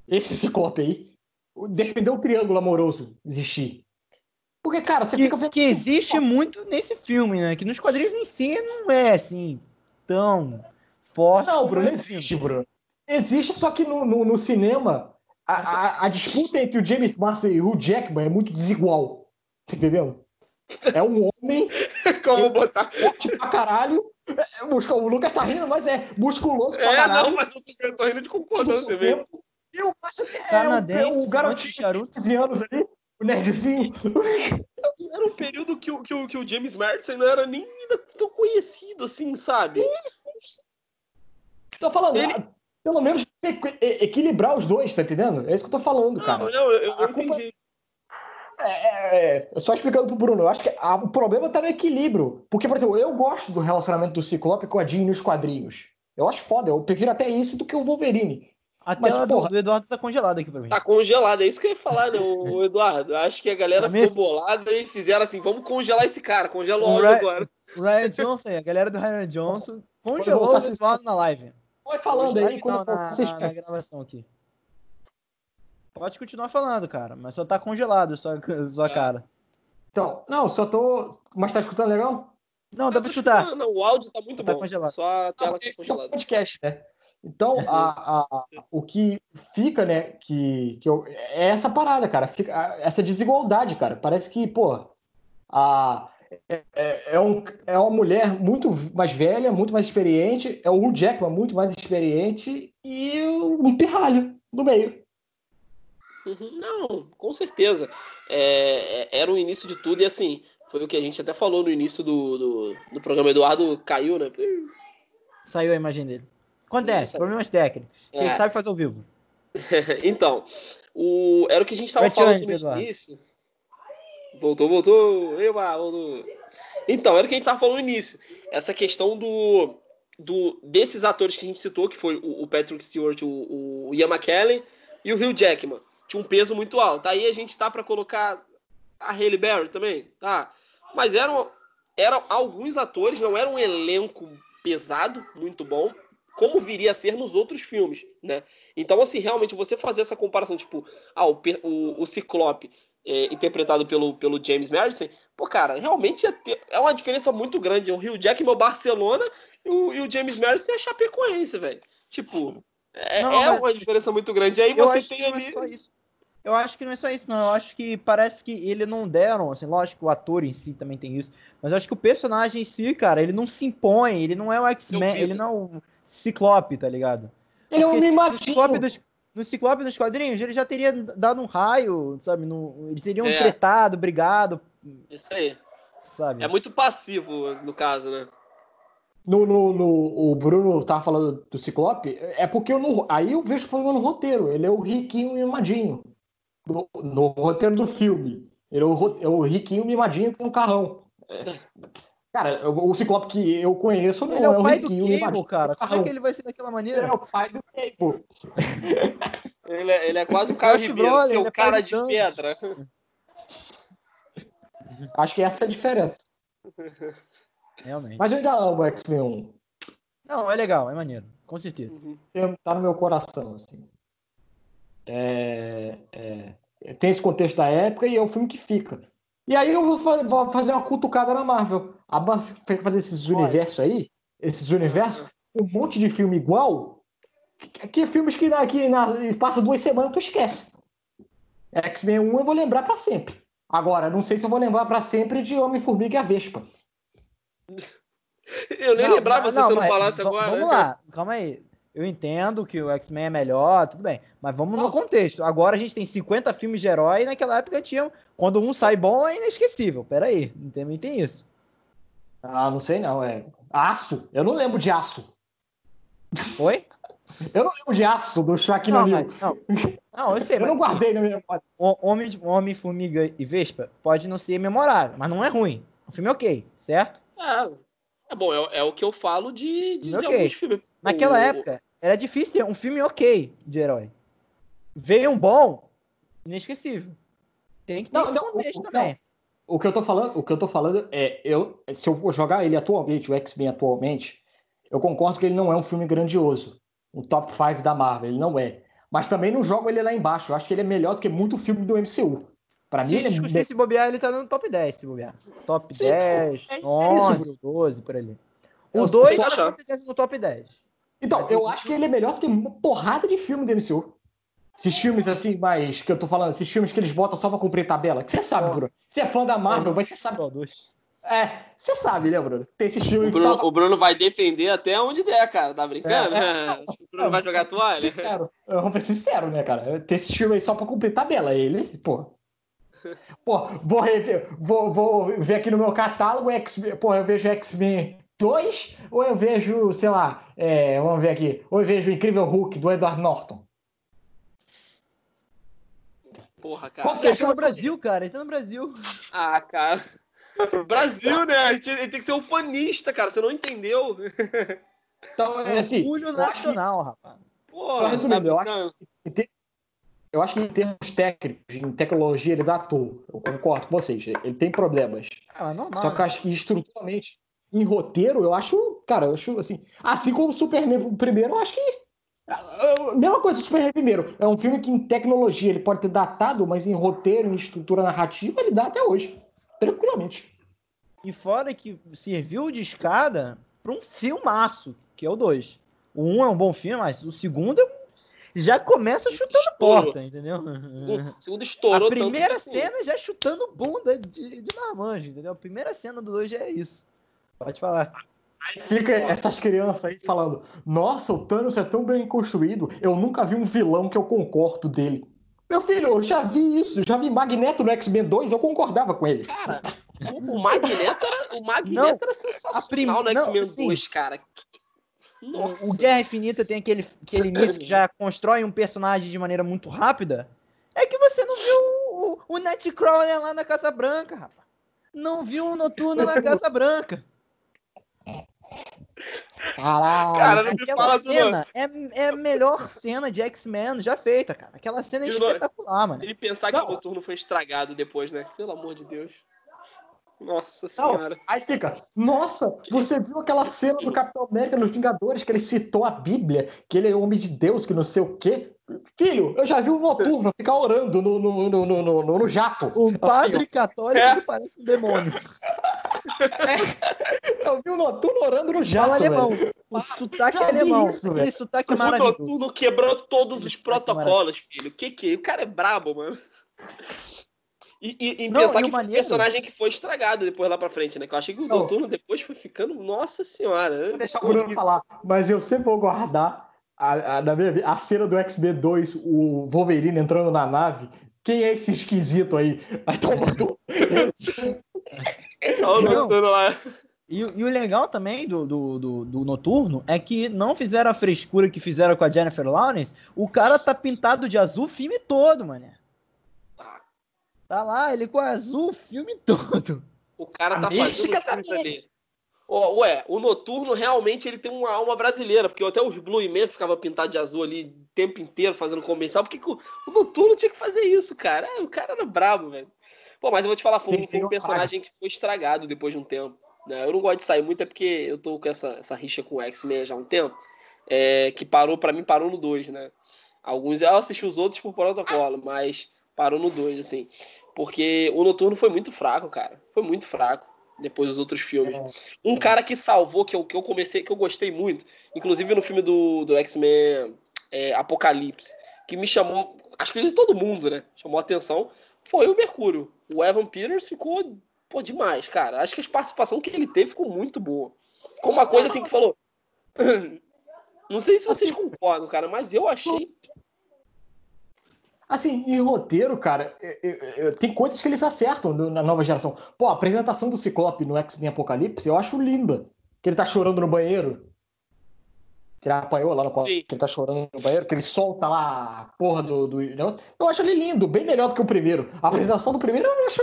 Esse Ciclope aí. Defender o triângulo amoroso existir. Porque, cara, você que, fica vendo. Que existe muito nesse filme, né? Que nos quadrinhos em si não é assim tão forte. Não, Bruno, existe, Bruno. Existe, só que no, no, no cinema a, a, a, disputa entre o James Marsden e o Jackman é muito desigual. Tá entendendo? É um homem. (laughs) Como botar? Forte pra caralho. É, o Lucas tá rindo, mas é musculoso pra é, caralho. É, não, mas eu tô, eu tô rindo de concordância mesmo. Eu acho que é o, o garotinho de 15 anos ali, o nerdzinho. (laughs) Era um período que o, que o, que o James Marsden não era nem ainda tão conhecido assim, sabe? Tô falando, Ele... pelo menos equilibrar os dois, tá entendendo? É isso que eu tô falando, cara. Não, não, eu, eu não entendi. É, é, é, só explicando pro Bruno, eu acho que a, o problema tá no equilíbrio. Porque, por exemplo, eu gosto do relacionamento do Ciclope com a Jean nos quadrinhos. Eu acho foda, eu prefiro até isso do que o Wolverine. A Mas, tela porra, do, Eduardo tá congelada aqui pra mim. Tá congelada, é isso que eu ia falar, né, o (laughs) Eduardo? Acho que a galera ficou bolada e fizeram assim, vamos congelar esse cara, congela o agora. O Ryan Johnson, a galera do Ryan Johnson congelou o Eduardo na live. Vai falando aí quando for na, na, na gravação aqui. Pode continuar falando, cara, mas só tá congelado sua, (laughs) sua é. cara. Então, não, só tô. Mas tá escutando legal? Não, dá pra escutar. Não, não, o áudio tá muito tá bom. Congelado. Só a tela não, tá congelada. É podcast, né? Então, a, a, o que fica, né, que, que eu, é essa parada, cara, fica, essa desigualdade, cara. Parece que, pô, a, é, é, é, um, é uma mulher muito mais velha, muito mais experiente, é o Hugh Jackman muito mais experiente e um pirralho no meio. Uhum. Não, com certeza. É, é, era o início de tudo e assim, foi o que a gente até falou no início do, do, do programa. Eduardo caiu, né? Saiu a imagem dele. Acontece, problemas técnicos. É. Ele sabe fazer ao vivo. (laughs) então, o, era o que a gente estava falando no Eduardo. início. Voltou, voltou. Eba, voltou. Então, era o que a gente estava falando no início. Essa questão do, do desses atores que a gente citou, que foi o, o Patrick Stewart, o, o Ian McKellen e o Hugh Jackman tinha um peso muito alto. Aí a gente tá para colocar a Halle Berry também, tá? Mas eram, eram alguns atores, não era um elenco pesado, muito bom, como viria a ser nos outros filmes, né? Então, assim, realmente você fazer essa comparação, tipo, ah, o, o, o Ciclope é, interpretado pelo, pelo James Madison, pô, cara, realmente ter, é uma diferença muito grande. O Rio Jack é o Barcelona e o, e o James Madison é a Chapecoense, velho. Tipo, é, não, é uma diferença muito grande. Aí você tem ali. Eu acho que não é só isso, não. Eu acho que parece que ele não deram, assim, lógico que o ator em si também tem isso, mas eu acho que o personagem em si, cara, ele não se impõe, ele não é o X-Men, ele não é o Ciclope, tá ligado? Ele é um mimadinho. Dos, no Ciclope nos quadrinhos, ele já teria dado um raio, sabe? No, eles teriam É. tretado, brigado, Isso aí. sabe? É muito passivo, no caso, né? No, no, no- o Bruno tava falando do Ciclope, é porque eu não, aí eu vejo o problema no roteiro. Ele é o riquinho mimadinho. No, no roteiro do filme. Ele é o, é o riquinho mimadinho que tem um carrão. É. (laughs) Cara, o o Ciclope que eu conheço não Ele é o pai do riquinho Cable, mimadinho cara. Como é carrão. que ele vai ser daquela Ele maneira? é o pai do Cable. (laughs) Ele é, ele é quase o Caio Ribeiro, Brolin, seu ele é pai cara do de pedra. (laughs) Acho que essa é a diferença. Realmente. Mas eu ainda amo o X-Men 1. Não, é legal, é maneiro. Com certeza. Tem- Tá no meu coração, assim. É, é, tem esse contexto da época e é o filme que fica. E aí eu vou, fa- vou fazer uma cutucada na Marvel. A Marvel foi fazer esses Olha. universos aí, esses universos, um monte de filme igual, que, que filmes que, que na, passa duas semanas tu esquece. X-Men 1 eu vou lembrar pra sempre. Agora, não sei se eu vou lembrar pra sempre de Homem-Formiga e a Vespa. Eu nem Não, lembrava se você não falasse agora. Vamos né? lá, calma aí. Eu entendo que o X-Men é melhor, tudo bem. Mas vamos no Não. contexto. Agora a gente tem 50 filmes de herói e naquela época tinha. Quando um sai bom é inesquecível. Pera aí, também tem isso. Ah, não sei não, é. Aço? Eu não lembro de aço. Oi? (laughs) Eu não lembro de aço do Shaquille Não, O'Neal. mas, não. (laughs) não, eu sei, Eu mas não guardei na minha memória. Homem, de- Homem, Formiga e Vespa pode não ser memorável, mas não é ruim. O filme é ok, certo? É, é bom, é, é o que eu falo de, de, de Ok. alguns filmes. Naquela O- época, era difícil ter um filme ok de herói. Veio um bom, inesquecível. Tem que ter Não, esse não, contexto o- também. O que eu tô falando, o que eu tô falando é, eu, se eu jogar ele atualmente, o X-Men atualmente, eu concordo que ele não é um filme grandioso. Um top 5 da Marvel, ele não é. Mas também não jogo ele lá embaixo. Eu acho que ele é melhor do que muito filme do MCU. Pra mim, Se ele é se bobear, ele tá no top 10, se bobear. Top Sim, 10, é isso, 11, 12, por ali. O Eu 2 só tá no top 10. Então, eu acho que ele é melhor do que uma porrada de filme do MCU. Esses filmes assim, mais que eu tô falando, esses filmes que eles botam só pra cumprir tabela. Que você sabe, Porra. Bruno. Você é fã da Marvel, mas você sabe. É, você sabe, né, Bruno? Tem esses O filmes que Bruno, só o Bruno vai defender até onde der, cara. Tá brincando? É, (laughs) O Bruno vai jogar toalha? Sincero, eu vou ser sincero, né, cara? Tem esse filme aí só pra cumprir tabela. Ele, pô. (laughs) Pô, vou rever, vou, vou ver aqui no meu catálogo X-Men. Pô, eu vejo X-Men 2, ou eu vejo, sei lá, é, vamos ver aqui, ou eu vejo o Incrível Hulk do Edward Norton. Porra, Qual cara. que Ele tá é no Brasil, cara. Ele tá no Brasil. Ah, cara. (laughs) Brasil, né? A gente- Ele tem que ser um fanista, cara. Você não entendeu? (laughs) Então, é assim, Orgulho acho que- nacional, rapaz. Porra, Só resumindo, eu acho brincando? Eu acho que em termos técnicos, em tecnologia, ele dá toa. Eu concordo com vocês. Ele tem problemas. Ah, mas normal. Só que eu acho que estruturalmente, em roteiro, eu acho, cara, eu acho assim. Assim como o Superman o primeiro, eu acho que. ah, Mesma coisa, o Superman primeiro. É um filme que em tecnologia ele pode ter datado, mas em roteiro, em estrutura narrativa, ele dá até hoje. Tranquilamente. E fora que serviu de escada pra um filmaço, que é o 2. O 1 um é um bom filme, mas o segundo já começa chutando Estourou. porta, entendeu? O segundo estourou A tanto primeira assim, cena já chutando bunda de, de marmanjo, entendeu? A primeira cena do 2 já é isso. Pode falar. Aí fica essas crianças aí falando: Nossa, o Thanos é tão bem construído, eu nunca vi um vilão que eu concordo dele. Meu filho, eu já vi isso, já vi Magneto no X-Men 2, eu concordava com ele. Cara, o Magneto era, o Magneto Não, era sensacional prim- no X-Men assim, 2, cara. Nossa. O Guerra Infinita tem aquele, aquele início que já constrói um personagem de maneira muito rápida. É que você não viu o, o Nightcrawler lá na Casa Branca, rapaz. Não viu o Noturno na Casa Branca. Caralho. Cara, não me Aquela fala cena é, é a melhor cena de X-Men já feita, cara. Aquela cena é espetacular, mano. E pensar que Não. o Noturno foi estragado depois, né? Pelo amor de Deus. Nossa Não, senhora. aí fica, nossa, você viu aquela cena do Capitão América nos Vingadores, que ele citou a Bíblia, que ele é homem de Deus, que não sei o quê. Filho, eu já vi o Noturno ficar orando no, no, no, no, no, no jato. Um padre católico é. que parece um demônio. (laughs) Eu vi o Noturno orando no jato, alemão. velho. O sotaque Já alemão. isso, velho. sotaque O. Noturno quebrou todos os protocolos, filho. Que que? O cara é brabo, mano. E, e, e Não, pensar e o que um maneiro- personagem que foi estragado depois lá pra frente, né? Que eu achei que o Não. Noturno depois foi ficando. Nossa senhora. Vou deixar o Bruno falar, mas eu sempre vou guardar a, a, na minha, a cena do X-Men 2, o Wolverine entrando na nave. Quem é esse esquisito aí? Aí tomando. (laughs) Não, lá. E, e, o legal também do, do, do, do, Noturno é que não fizeram a frescura que fizeram com a Jennifer Lawrence. O cara tá pintado de azul o filme todo, mano. Tá. Tá lá, ele com azul o filme todo. O cara tá fazendo tá ali. Oh, ué, o Noturno realmente ele tem uma alma brasileira, porque até os Blue Man ficava pintado de azul ali o tempo inteiro fazendo comercial, porque o, o Noturno tinha que fazer isso, cara. É, o cara era brabo, velho. Pô, mas eu vou te falar, foi, foi um personagem que foi estragado depois de um tempo. Né? Eu não gosto de sair muito, é porque eu tô com essa, essa rixa com o X-Men já há um tempo, é, que parou, para mim, parou no 2, né? Alguns, eu assisti os outros por protocolo, mas parou no 2, assim. Porque o Noturno foi muito fraco, cara. Foi muito fraco depois dos outros filmes. É. Um cara que salvou, que eu, que eu comecei, que eu gostei muito, inclusive no filme do, do X-Men é, Apocalipse, que me chamou, acho que de todo mundo, né? Chamou a atenção, foi o Mercúrio. O Evan Peters ficou, pô, demais, cara. Acho que a participação que ele teve ficou muito boa. Ficou uma coisa assim que falou. (clears throat) Não sei se vocês concordam, cara, mas eu achei Assim, em roteiro, cara, eu, eu, eu, tem coisas que eles acertam no, na nova geração. Pô, a apresentação do Ciclope no X-Men Apocalipse eu acho linda. Que ele tá chorando no banheiro. Que ele apanhou lá no quarto, que ele tá chorando no banheiro, que ele solta lá a porra do, do negócio. Eu acho ele lindo, bem melhor do que o primeiro. A apresentação do primeiro eu acho.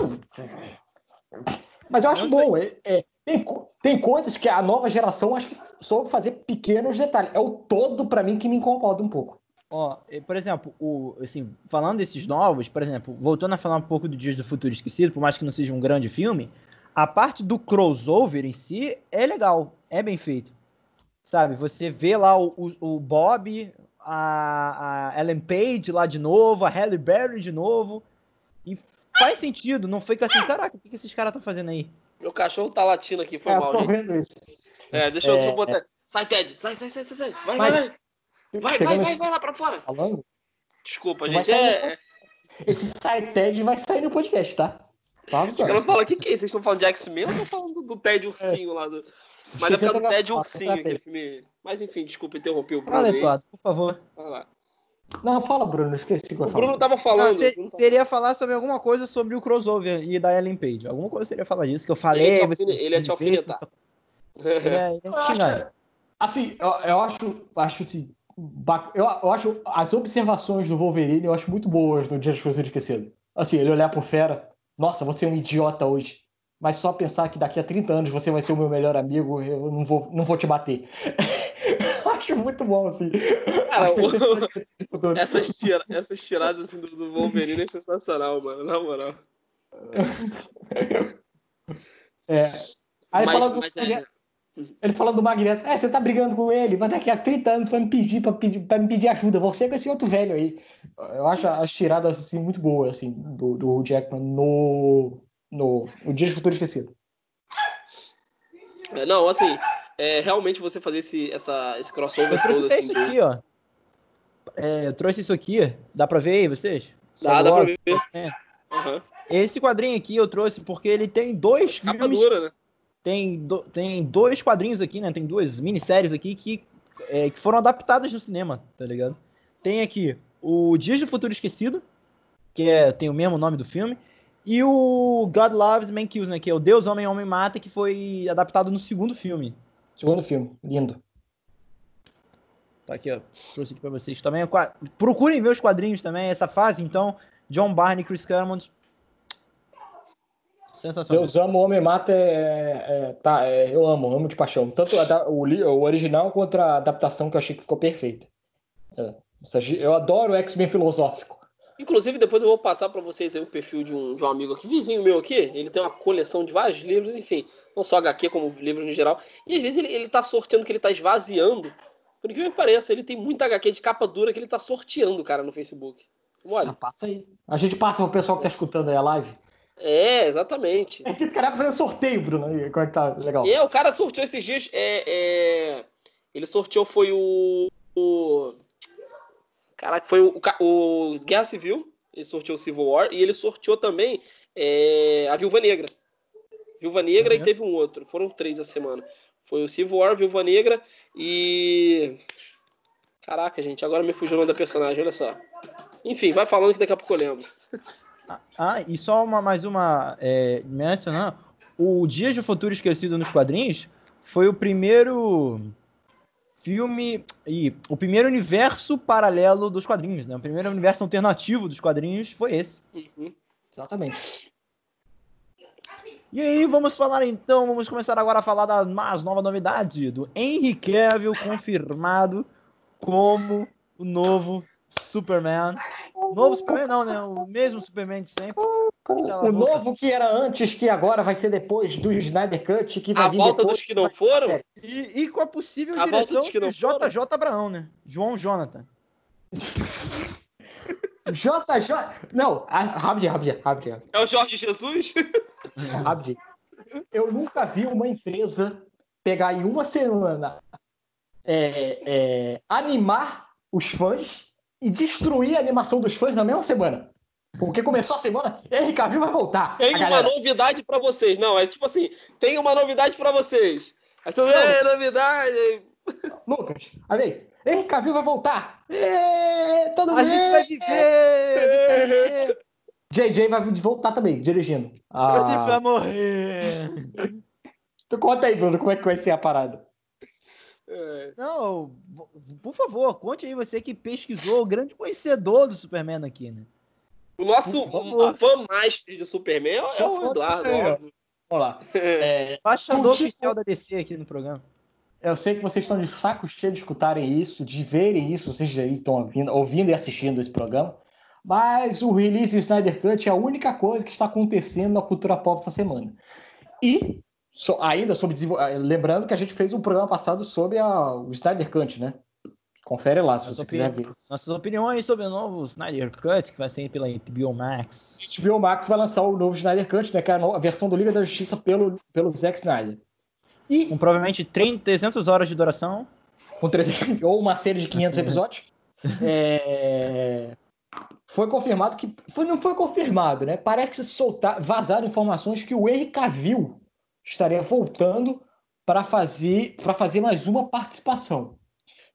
Mas eu acho bom. É, é, tem, tem coisas que a nova geração acho que soube fazer pequenos detalhes. É o todo, para mim, que me incomoda um pouco. Ó, por exemplo, o, assim, falando desses novos, por exemplo, voltando a falar um pouco do Dias do Futuro Esquecido, por mais que não seja um grande filme, a parte do crossover em si é legal, é bem feito. Sabe, você vê lá o, o, o Bob, a, a, Ellen Page lá de novo, a Halle Berry de novo, e faz sentido, não fica assim, caraca, o que, que esses caras estão fazendo aí? Meu cachorro tá latindo aqui, foi é, mal. Tô vendo isso. É, deixa eu, é, botar. É... Sai, Ted, sai, sai, sai, sai, vai, Mas... vai, vai. Vai, vai, vai, vai lá pra fora. Falando? Desculpa, gente. É... No... Esse SciTed vai sair no podcast, tá? Os caras falam, o que, que é? Vocês estão falando de X-Men ou estão falando do Ted Ursinho é. lá do. Mas é por causa do Ted Ursinho, aquele filme. Mas enfim, desculpa interromper o Bruno. Fala, Eduardo, por favor. Vai lá. Não, fala, Bruno, esqueci o que eu O Bruno tava falando. Não, seria falar sobre alguma coisa sobre o crossover e da Ellen Page. Alguma coisa seria falar disso, que eu falei. Ele é te, ele é te alfinetar. Ele é, ele é Assim, eu, eu acho, acho assim, eu, eu, acho as observações do Wolverine eu acho muito boas no Dia de Futuro Esquecido. Assim, ele olhar pro Fera, nossa, você é um idiota hoje. Mas só pensar que daqui a 30 anos você vai ser o meu melhor amigo, eu não vou, não vou te bater. (laughs) acho muito bom, assim. Cara, o... essas, tira... essas tiradas assim, do, do Wolverine é sensacional, mano, na moral. (laughs) É. Aí mas, fala do... mas é... Ele falando do Magneto, é, você tá brigando com ele, mas daqui a 30 anos foi me pedir pra, pedir pra me pedir ajuda. Você com esse outro velho aí. Eu acho as tiradas assim, muito boas, assim, do, do Jackman no, no, no Dia de Futuro Esquecido. É, não, assim, é, realmente você fazer esse, essa, esse crossover todo assim. isso aqui, ó. É, eu trouxe isso aqui, dá pra ver aí vocês? Dá, dá pra ver. É. Uhum. Esse quadrinho aqui eu trouxe porque ele tem dois Capa filmes. Dura, né? tem, do, tem dois quadrinhos aqui, né? Tem duas minisséries aqui que, é, que foram adaptadas no cinema, tá ligado? Tem aqui o Dias do Futuro Esquecido, que é, tem o mesmo nome do filme, e o God Loves Man Kills, né? Que é o Deus Homem Homem Mata, que foi adaptado no segundo filme. Segundo filme, lindo. Tá aqui, ó. Trouxe aqui pra vocês também. Procurem ver os quadrinhos também, essa fase, então. John Barney, Chris Claremont, Sensacional. Eu amo Homem Mata, é, é, tá, é, eu amo, amo de paixão. Tanto a, o, o, original quanto a adaptação que eu achei que ficou perfeita. É, eu adoro o X-Men filosófico. Inclusive, depois eu vou passar para vocês aí o perfil de um, de um amigo aqui, vizinho meu aqui. Ele tem uma coleção de vários livros, enfim, não só HQ, como livros no geral. E às vezes ele, ele tá sorteando que ele tá esvaziando. Por que me pareça, ele tem muita HQ de capa dura que ele tá sorteando, cara, no Facebook. Olha. Ah, passa aí. A gente passa pro pessoal que tá escutando aí a live. É, exatamente. É que o cara fazer um sorteio, Bruno. Aí, como é que tá? Legal. É, o cara sorteou esses dias. É, é... Ele sorteou, foi o. o... Caraca, foi o, o Guerra Civil. Ele sorteou o Civil War. E ele sorteou também é... a Viúva Negra. Viúva Negra uhum. e teve um outro. Foram três a semana. Foi o Civil War, Viúva Negra e. Caraca, gente, agora me fugiu o nome da personagem, olha só. Enfim, vai falando que daqui a pouco eu lembro. Ah, e só uma, mais uma é, mencionar. O Dias do Futuro Esquecido nos quadrinhos foi o primeiro filme e o primeiro universo paralelo dos quadrinhos, né? O primeiro universo alternativo dos quadrinhos foi esse. Uhum. Exatamente. E aí, vamos falar então, vamos começar agora a falar da mais nova novidade do Henry Cavill confirmado como o novo Superman. Novo Superman não, né? O mesmo Superman de sempre. O novo que era antes, que agora vai ser depois do Snyder Cut, que vai A vir volta depois, dos que não foram? É. E, e com a possível A volta direção dos que não de JJ Abraão, né? João Jonathan. (laughs) JJ. Não, rapidinho, rapidinho, rapidinho. É o Jorge Jesus? rapidinho. Eu nunca vi uma empresa pegar em uma semana é, é, animar os fãs e destruir a animação dos fãs na mesma semana. Porque começou a semana, Henry Cavill vai voltar. Tem uma galera, novidade pra vocês. Não, é tipo assim, tem uma novidade pra vocês. Aí tu, é, novidade. Lucas, aí, Henry Cavill vai voltar. Ê, todo A gente vai mundo. viver! (laughs) JJ vai voltar também, dirigindo. A gente vai Ah, morrer! (laughs) tu conta aí, Bruno, como é que vai ser a parada. É. Não, por favor, conte aí você que pesquisou, o grande conhecedor do Superman aqui, né? O nosso Por fã master de Superman é o Eduardo. também, ó. óbvio. Vamos lá. (laughs) É, Baixador Contigo- oficial da DC aqui no programa. eu sei que vocês estão de saco cheio de escutarem isso, de verem isso, vocês aí estão ouvindo, ouvindo e assistindo esse programa. Mas o release do Snyder Cut é a única coisa que está acontecendo na cultura pop essa semana. E so- ainda sobre desenvol- ah, lembrando que a gente fez um programa passado sobre a- o Snyder Cut, né? Confere lá se Nossa você quiser ver. Nossas opiniões sobre o novo Snyder Cut, que vai sair pela HBO Max. HBO Max vai lançar o novo Snyder Cut, né? Que é a, versão do Liga da Justiça pelo, pelo Zack Snyder. E Com provavelmente 30, 300 horas de duração. com 300, (laughs) ou uma série de 500 episódios. (laughs) É, Foi confirmado que. Foi, não foi confirmado, né? Parece que se soltar, vazaram informações que o Henry Cavill estaria voltando para fazer, para fazer mais uma participação.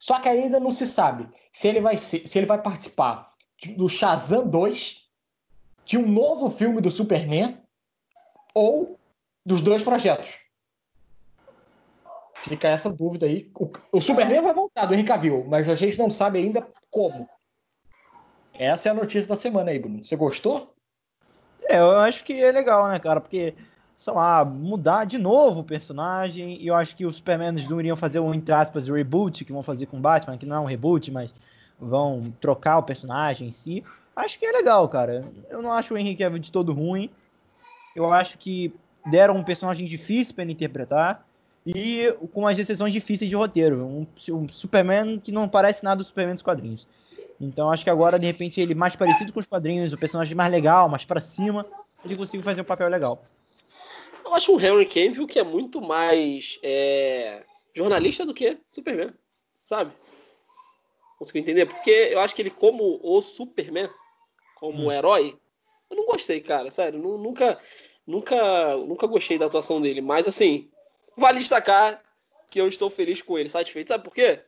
Só que ainda não se sabe se ele vai, ser, se ele vai participar do Shazam 2, de um novo filme do Superman, ou dos dois projetos. Fica essa dúvida aí. O, o Superman vai voltar do Henry Cavill, mas a gente não sabe ainda como. Essa é a notícia da semana aí, Bruno. Você gostou? É, eu acho que é legal, né, cara? Porque, sei lá, mudar de novo o personagem. E eu acho que os Supermans não iriam fazer um, entre aspas, reboot que vão fazer com Batman, que não é um reboot, mas vão trocar o personagem em si. Acho que é legal, cara. Eu não acho o Henry Cavill de todo ruim. Eu acho que deram um personagem difícil para ele interpretar. E com as decisões difíceis de roteiro. Um, um Superman que não parece nada do Superman dos quadrinhos. Então acho que agora, de repente, ele mais parecido com os quadrinhos, o personagem mais legal, mais pra cima, ele conseguiu fazer um papel legal. Eu acho o Henry Cavill que é muito mais é, jornalista do que Superman, sabe? Conseguiu entender? Porque eu acho que ele, como o Superman, como Hum. herói, eu não gostei, cara, sério. nu- Nunca, nunca, nunca gostei da atuação dele. Mas, assim, vale destacar que eu estou feliz com ele, satisfeito. Sabe por quê?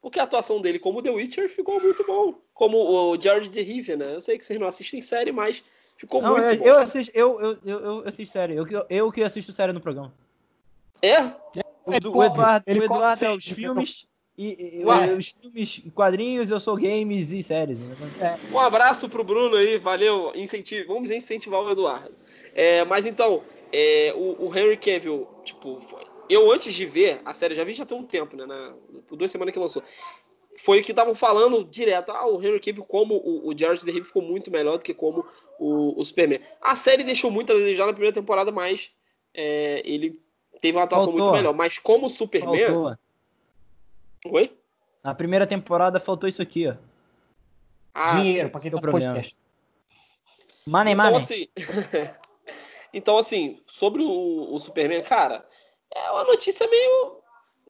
Porque a atuação dele como The Witcher ficou muito bom. Como o Jared de Riven, né? Eu sei que vocês não assistem série, mas ficou Não, muito eu, bom. eu assisto, eu, eu, eu, assisto sério. Eu, que- eu que assisto sério no programa. É? O, do- o cobre, Eduardo, ele o Eduardo é os filmes. E, e- os filmes e quadrinhos, eu sou games e séries. né? Um abraço pro Bruno aí, valeu. Incentivo, vamos incentivar o Eduardo. É, mas então, é, o, o Henry Cavill, tipo, foi- eu antes de ver a série, já vi já tem um tempo, né? Na, por duas semanas que lançou. Foi o que estavam falando direto. Ah, o Henry Cavill, como o, o Jared DeHive ficou muito melhor do que como o, o Superman. A série deixou muito a desejar na primeira temporada, mas é, ele teve uma atuação Faltou. muito melhor. Mas como Superman. Faltou. Oi? Na primeira temporada faltou isso aqui, ó. Ah, Dinheiro, pra quem é tá o no problema. podcast. Money, Então, money. assim, (laughs) então, assim, sobre o, o Superman, cara, é uma notícia meio.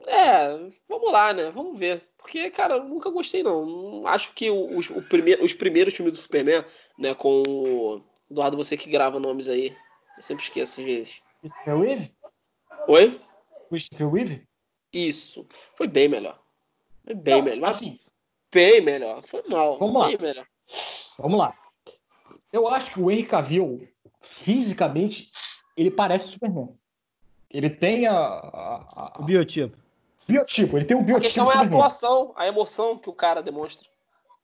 É, vamos lá, né? Vamos ver. Porque, cara, eu nunca gostei, não. Acho que os, o os primeiros filmes do Superman, né, com o. Eduardo, você que grava nomes aí. Eu sempre esqueço às vezes. Christopher Reeve? Oi? Christopher Reeve? Isso. Foi bem melhor. Foi bem Não, melhor. Assim, Bem melhor. Foi mal. Vamos bem lá. melhor. Vamos lá. Eu acho que o Henry Cavill, fisicamente, ele parece Superman. Ele tem a, a- a- O biotipo. Biotipo, ele tem um A biotipo questão é a atuação, a emoção que o cara demonstra.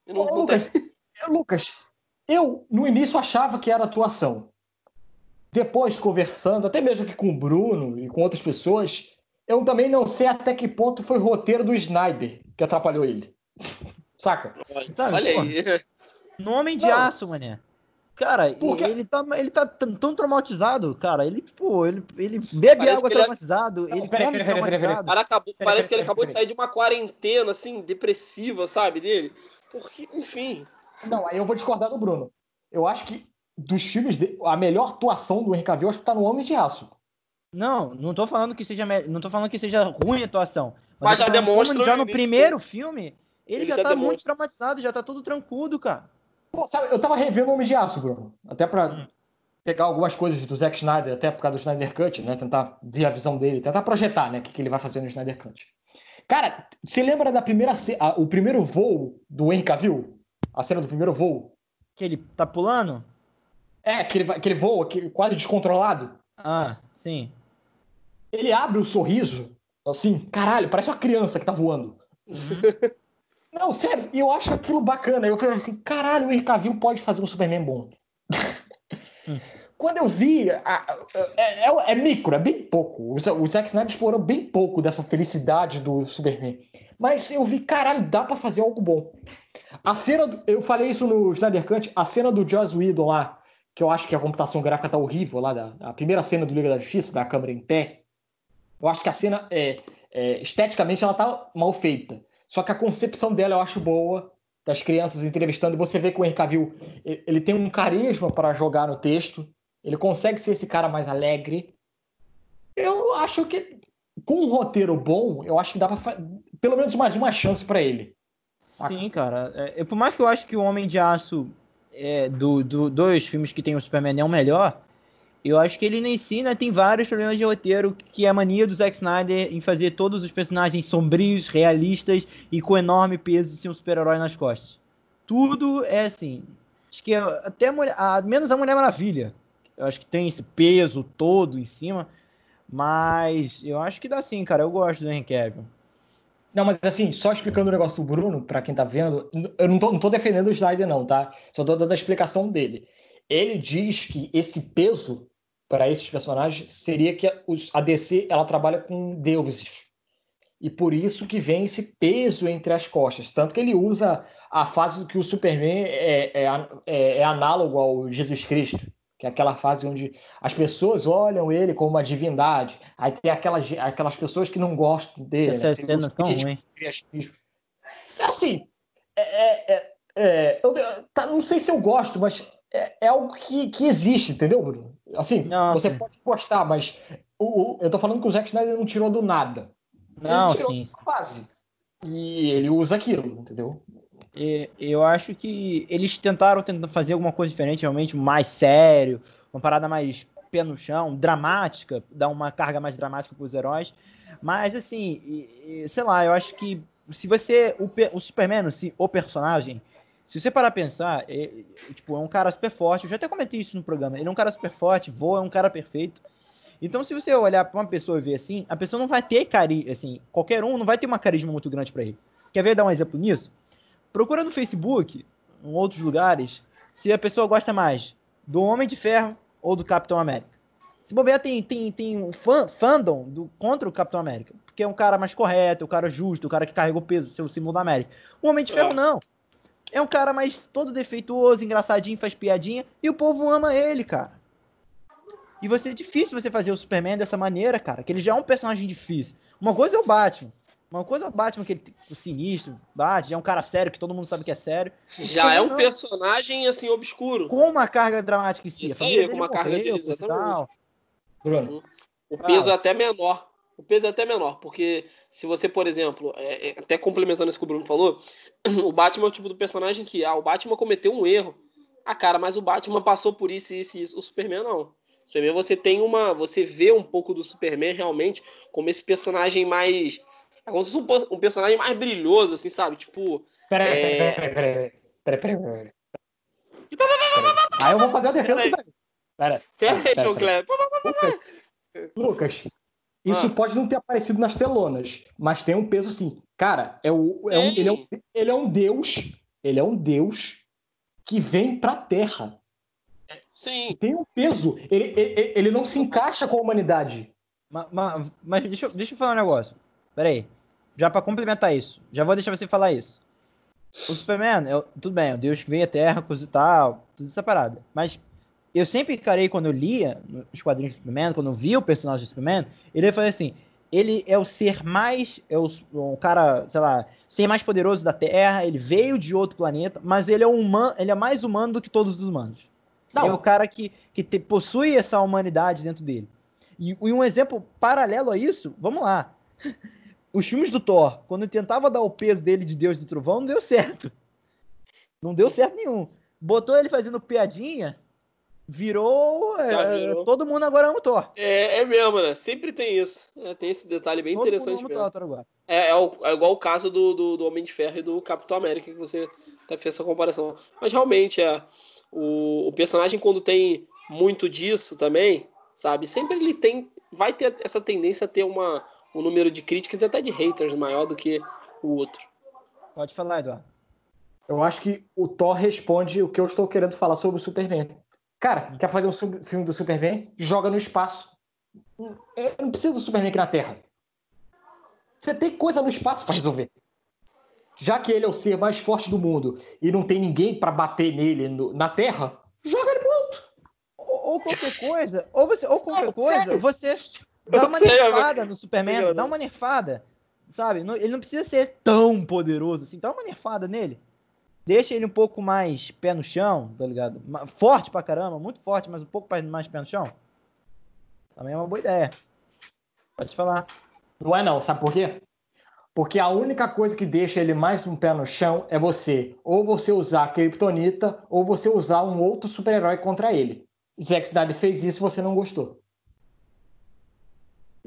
E não, Ô, não Lucas, tem- (laughs) eu- Lucas, eu no início achava que era atuação. Depois, conversando, até mesmo aqui com o Bruno e com outras pessoas, eu também não sei até que ponto foi o roteiro do Snyder que atrapalhou ele. (laughs) Saca? Sabe, Olha aí. No Homem de Não. Aço, mané. Cara, Porque- ele tá, ele tá tão traumatizado, cara. Ele, pô, ele, ele bebe Parece água ele é- traumatizado, Não, ele peraí, peraí, peraí, traumatizado. Cara acabou- parece que ele acabou de sair de uma quarentena, assim, depressiva, sabe, dele. Porque, enfim. Não, aí eu vou discordar do Bruno. Eu acho que dos filmes dele, a melhor atuação do Henry Cavill acho que tá no Homem de Aço. Não, não tô falando que seja, não tô falando que seja ruim a atuação. Mas eu já demonstra já no no início primeiro filme, ele, Ele já, já tá demonstra. muito traumatizado, já tá todo trancudo, cara. Pô, sabe, eu tava revendo o Homem de Aço, Bruno. Até pra pegar algumas coisas do Zack Snyder, até por causa do Snyder Cut, né? Tentar ver a visão dele, tentar projetar, né? O que, que ele vai fazer no Snyder Cut. Cara, você lembra da primeira a- o primeiro voo do Henry Cavill? A cena do primeiro voo? Que ele tá pulando? É, que ele, que ele voa, que, quase descontrolado. Ah, sim. Ele abre o sorriso, assim, caralho, parece uma criança que tá voando. (laughs) Não, sério, eu acho aquilo bacana. Eu falei assim, caralho, o Henry Cavill pode fazer um Superman bom. Hum. Quando eu vi, a- a- é, é- é micro, é bem pouco. O, o Zack Snyder explorou bem pouco dessa felicidade do Superman. Mas eu vi, caralho, dá pra fazer algo bom. A cena, do- eu falei isso no Snyder Cut, a cena do Joss Whedon lá, que eu acho que a computação gráfica tá horrível lá, da, a primeira cena do Liga da Justiça, da câmera em pé, eu acho que a cena, é, é, esteticamente, ela tá mal feita. Só que a concepção dela eu acho boa, das crianças entrevistando, você vê que o Henry Cavill, ele tem um carisma para jogar no texto, ele consegue ser esse cara mais alegre. Eu acho que, com um roteiro bom, eu acho que dá pra pelo menos mais uma chance para ele. Sim, cara. É, por mais que eu acho que o Homem de Aço é, do, do dois filmes que tem o Superman é o melhor, eu acho que ele nem si ainda tem vários problemas de roteiro, que é a mania do Zack Snyder em fazer todos os personagens sombrios, realistas e com enorme peso de ser um super-herói nas costas. Tudo é assim. Acho que até a mulher, a, menos a Mulher Maravilha. Eu acho que tem esse peso todo em cima. Mas eu acho que dá sim, cara. Eu gosto do Henry Cavill. Não, mas assim, só explicando o negócio do Bruno, pra quem tá vendo, eu não tô, não tô defendendo o Snyder, não, tá? Só tô dando a explicação dele. Ele diz que esse peso para esses personagens seria que a, DC ela trabalha com deuses. E por isso que vem esse peso entre as costas. Tanto que ele usa a fase que o Superman é, é, é, é análogo ao Jesus Cristo. Que é aquela fase onde as pessoas olham ele como uma divindade. Aí tem aquelas, aquelas pessoas que não gostam dele. Essa né? cena é tão ruim. Assim, é, é- é- é, eu, tá, não sei se eu gosto, mas é, é algo que, que existe, entendeu, Bruno? Assim, você pode gostar, mas o, o- eu tô falando que o Zack Snyder não tirou do nada. Não, ele tirou sim. base. E ele usa aquilo, entendeu? E- Eu acho que eles tentaram tentar fazer alguma coisa diferente, realmente mais sério, uma parada mais pé no chão, dramática, dar uma carga mais dramática para os heróis. Mas assim, sei lá, eu acho que se você o, o Superman, se o personagem, se você parar a pensar, é, é, tipo, é um cara super forte. Eu já até comentei isso no programa. Ele é um cara super forte, voa, é um cara perfeito. Então, se você olhar para uma pessoa e ver assim, a pessoa não vai ter carisma, assim, qualquer um não vai ter uma carisma muito grande para ele. Quer ver dar um exemplo nisso? Procura no Facebook, em outros lugares, se a pessoa gosta mais do Homem de Ferro ou do Capitão América. Se bobear, tem, tem, tem um fã, fandom do, contra o Capitão América. Porque é um cara mais correto, um cara justo, um cara que carrega o peso, seu símbolo da América. O Homem de Ferro, É. não. É um cara mais todo defeituoso, engraçadinho, faz piadinha. E o povo ama ele, cara. E você é difícil você fazer o Superman dessa maneira, cara. Que ele já é um personagem difícil. Uma coisa é o Batman. Uma coisa é o Batman, que ele o sinistro, bate, já é um cara sério, que todo mundo sabe que é sério. Já é um Não. personagem, assim, obscuro. Com uma carga dramática em si. Isso aí, com uma carga de- morreu, coisa e exatamente. tal. Bruno. O peso é até menor. O peso é até menor, porque se você, por exemplo, é- é- até complementando isso que o Bruno falou, (clears throat) o Batman é o tipo do personagem que, ah, o Batman cometeu um erro. Ah, cara, mas o Batman passou por isso, isso e isso. O Superman não. O Superman você tem uma. Você vê um pouco do Superman realmente como esse personagem mais. É como se fosse um, um personagem mais brilhoso, assim, sabe? Tipo. Peraí, É. peraí, peraí, peraí, peraí, peraí. Aí eu vou fazer a defesa. Peraí. Peraí. Pera, Pera aí, pera, João pera. Kleber. Lucas, Lucas, isso Ah. pode não ter aparecido nas telonas, mas tem um peso sim. Cara, é o, é um, ele, é um, ele é um deus, ele é um deus que vem pra Terra. Sim. Tem um peso. Ele, ele, ele não se encaixa com a humanidade. Ma- ma- Mas, deixa, eu- deixa eu falar um negócio. Pera aí. Já pra complementar isso. Já vou deixar você falar isso. O Superman, é o- tudo bem, é o Deus que veio à Terra, coisa e tal, tudo essa parada. Mas eu sempre encarei quando eu lia os quadrinhos do Superman, quando eu via o personagem do Superman, ele foi assim: ele é o ser mais. É o, o cara, sei lá, ser mais poderoso da Terra, ele veio de outro planeta, mas ele é um humano, ele é mais humano do que todos os humanos. Não. É o cara que, que te- possui essa humanidade dentro dele. E, e um exemplo paralelo a isso, vamos lá. (laughs) Os filmes do Thor, quando ele tentava dar o peso dele de Deus do Trovão, não deu certo. Não deu certo nenhum. Botou ele fazendo piadinha, virou. É, virou. todo mundo agora ama o Thor. É, é mesmo, né? Sempre tem isso. É, tem esse detalhe bem todo interessante mundo ama mesmo. o Thor agora. É, é, o- é igual o caso do, do, do Homem de Ferro e do Capitão América, que você até fez essa comparação. Mas realmente, é, o, o personagem, quando tem muito disso também, sabe? Sempre ele tem. Vai ter essa tendência a ter uma, um número de críticas e até de haters maior do que o outro. Pode falar, Eduardo. Eu acho que o Thor responde o que eu estou querendo falar sobre o Superman. Cara, quer fazer um sub- filme do Superman? Joga no espaço. Eu não preciso do Superman aqui na Terra. Você tem coisa no espaço para resolver. Já que ele é o ser mais forte do mundo e não tem ninguém para bater nele no- na Terra, joga ele pro alto. Ou, ou qualquer coisa, ou você, ou qualquer Não, coisa, sério. você dá uma (laughs) nerfada no Superman, dá uma nerfada, sabe? Não- Ele não precisa ser tão poderoso assim, dá uma nerfada nele. Deixa ele um pouco mais pé no chão, tá ligado? Forte pra caramba, muito forte, mas um pouco mais- mais pé no chão. Também é uma boa ideia. Pode falar. Não é não, sabe por quê? Porque a única coisa que deixa ele mais um pé no chão é você. Ou você usar a Kryptonita, ou você usar um outro super-herói contra ele. Zack Snyder fez isso e você não gostou.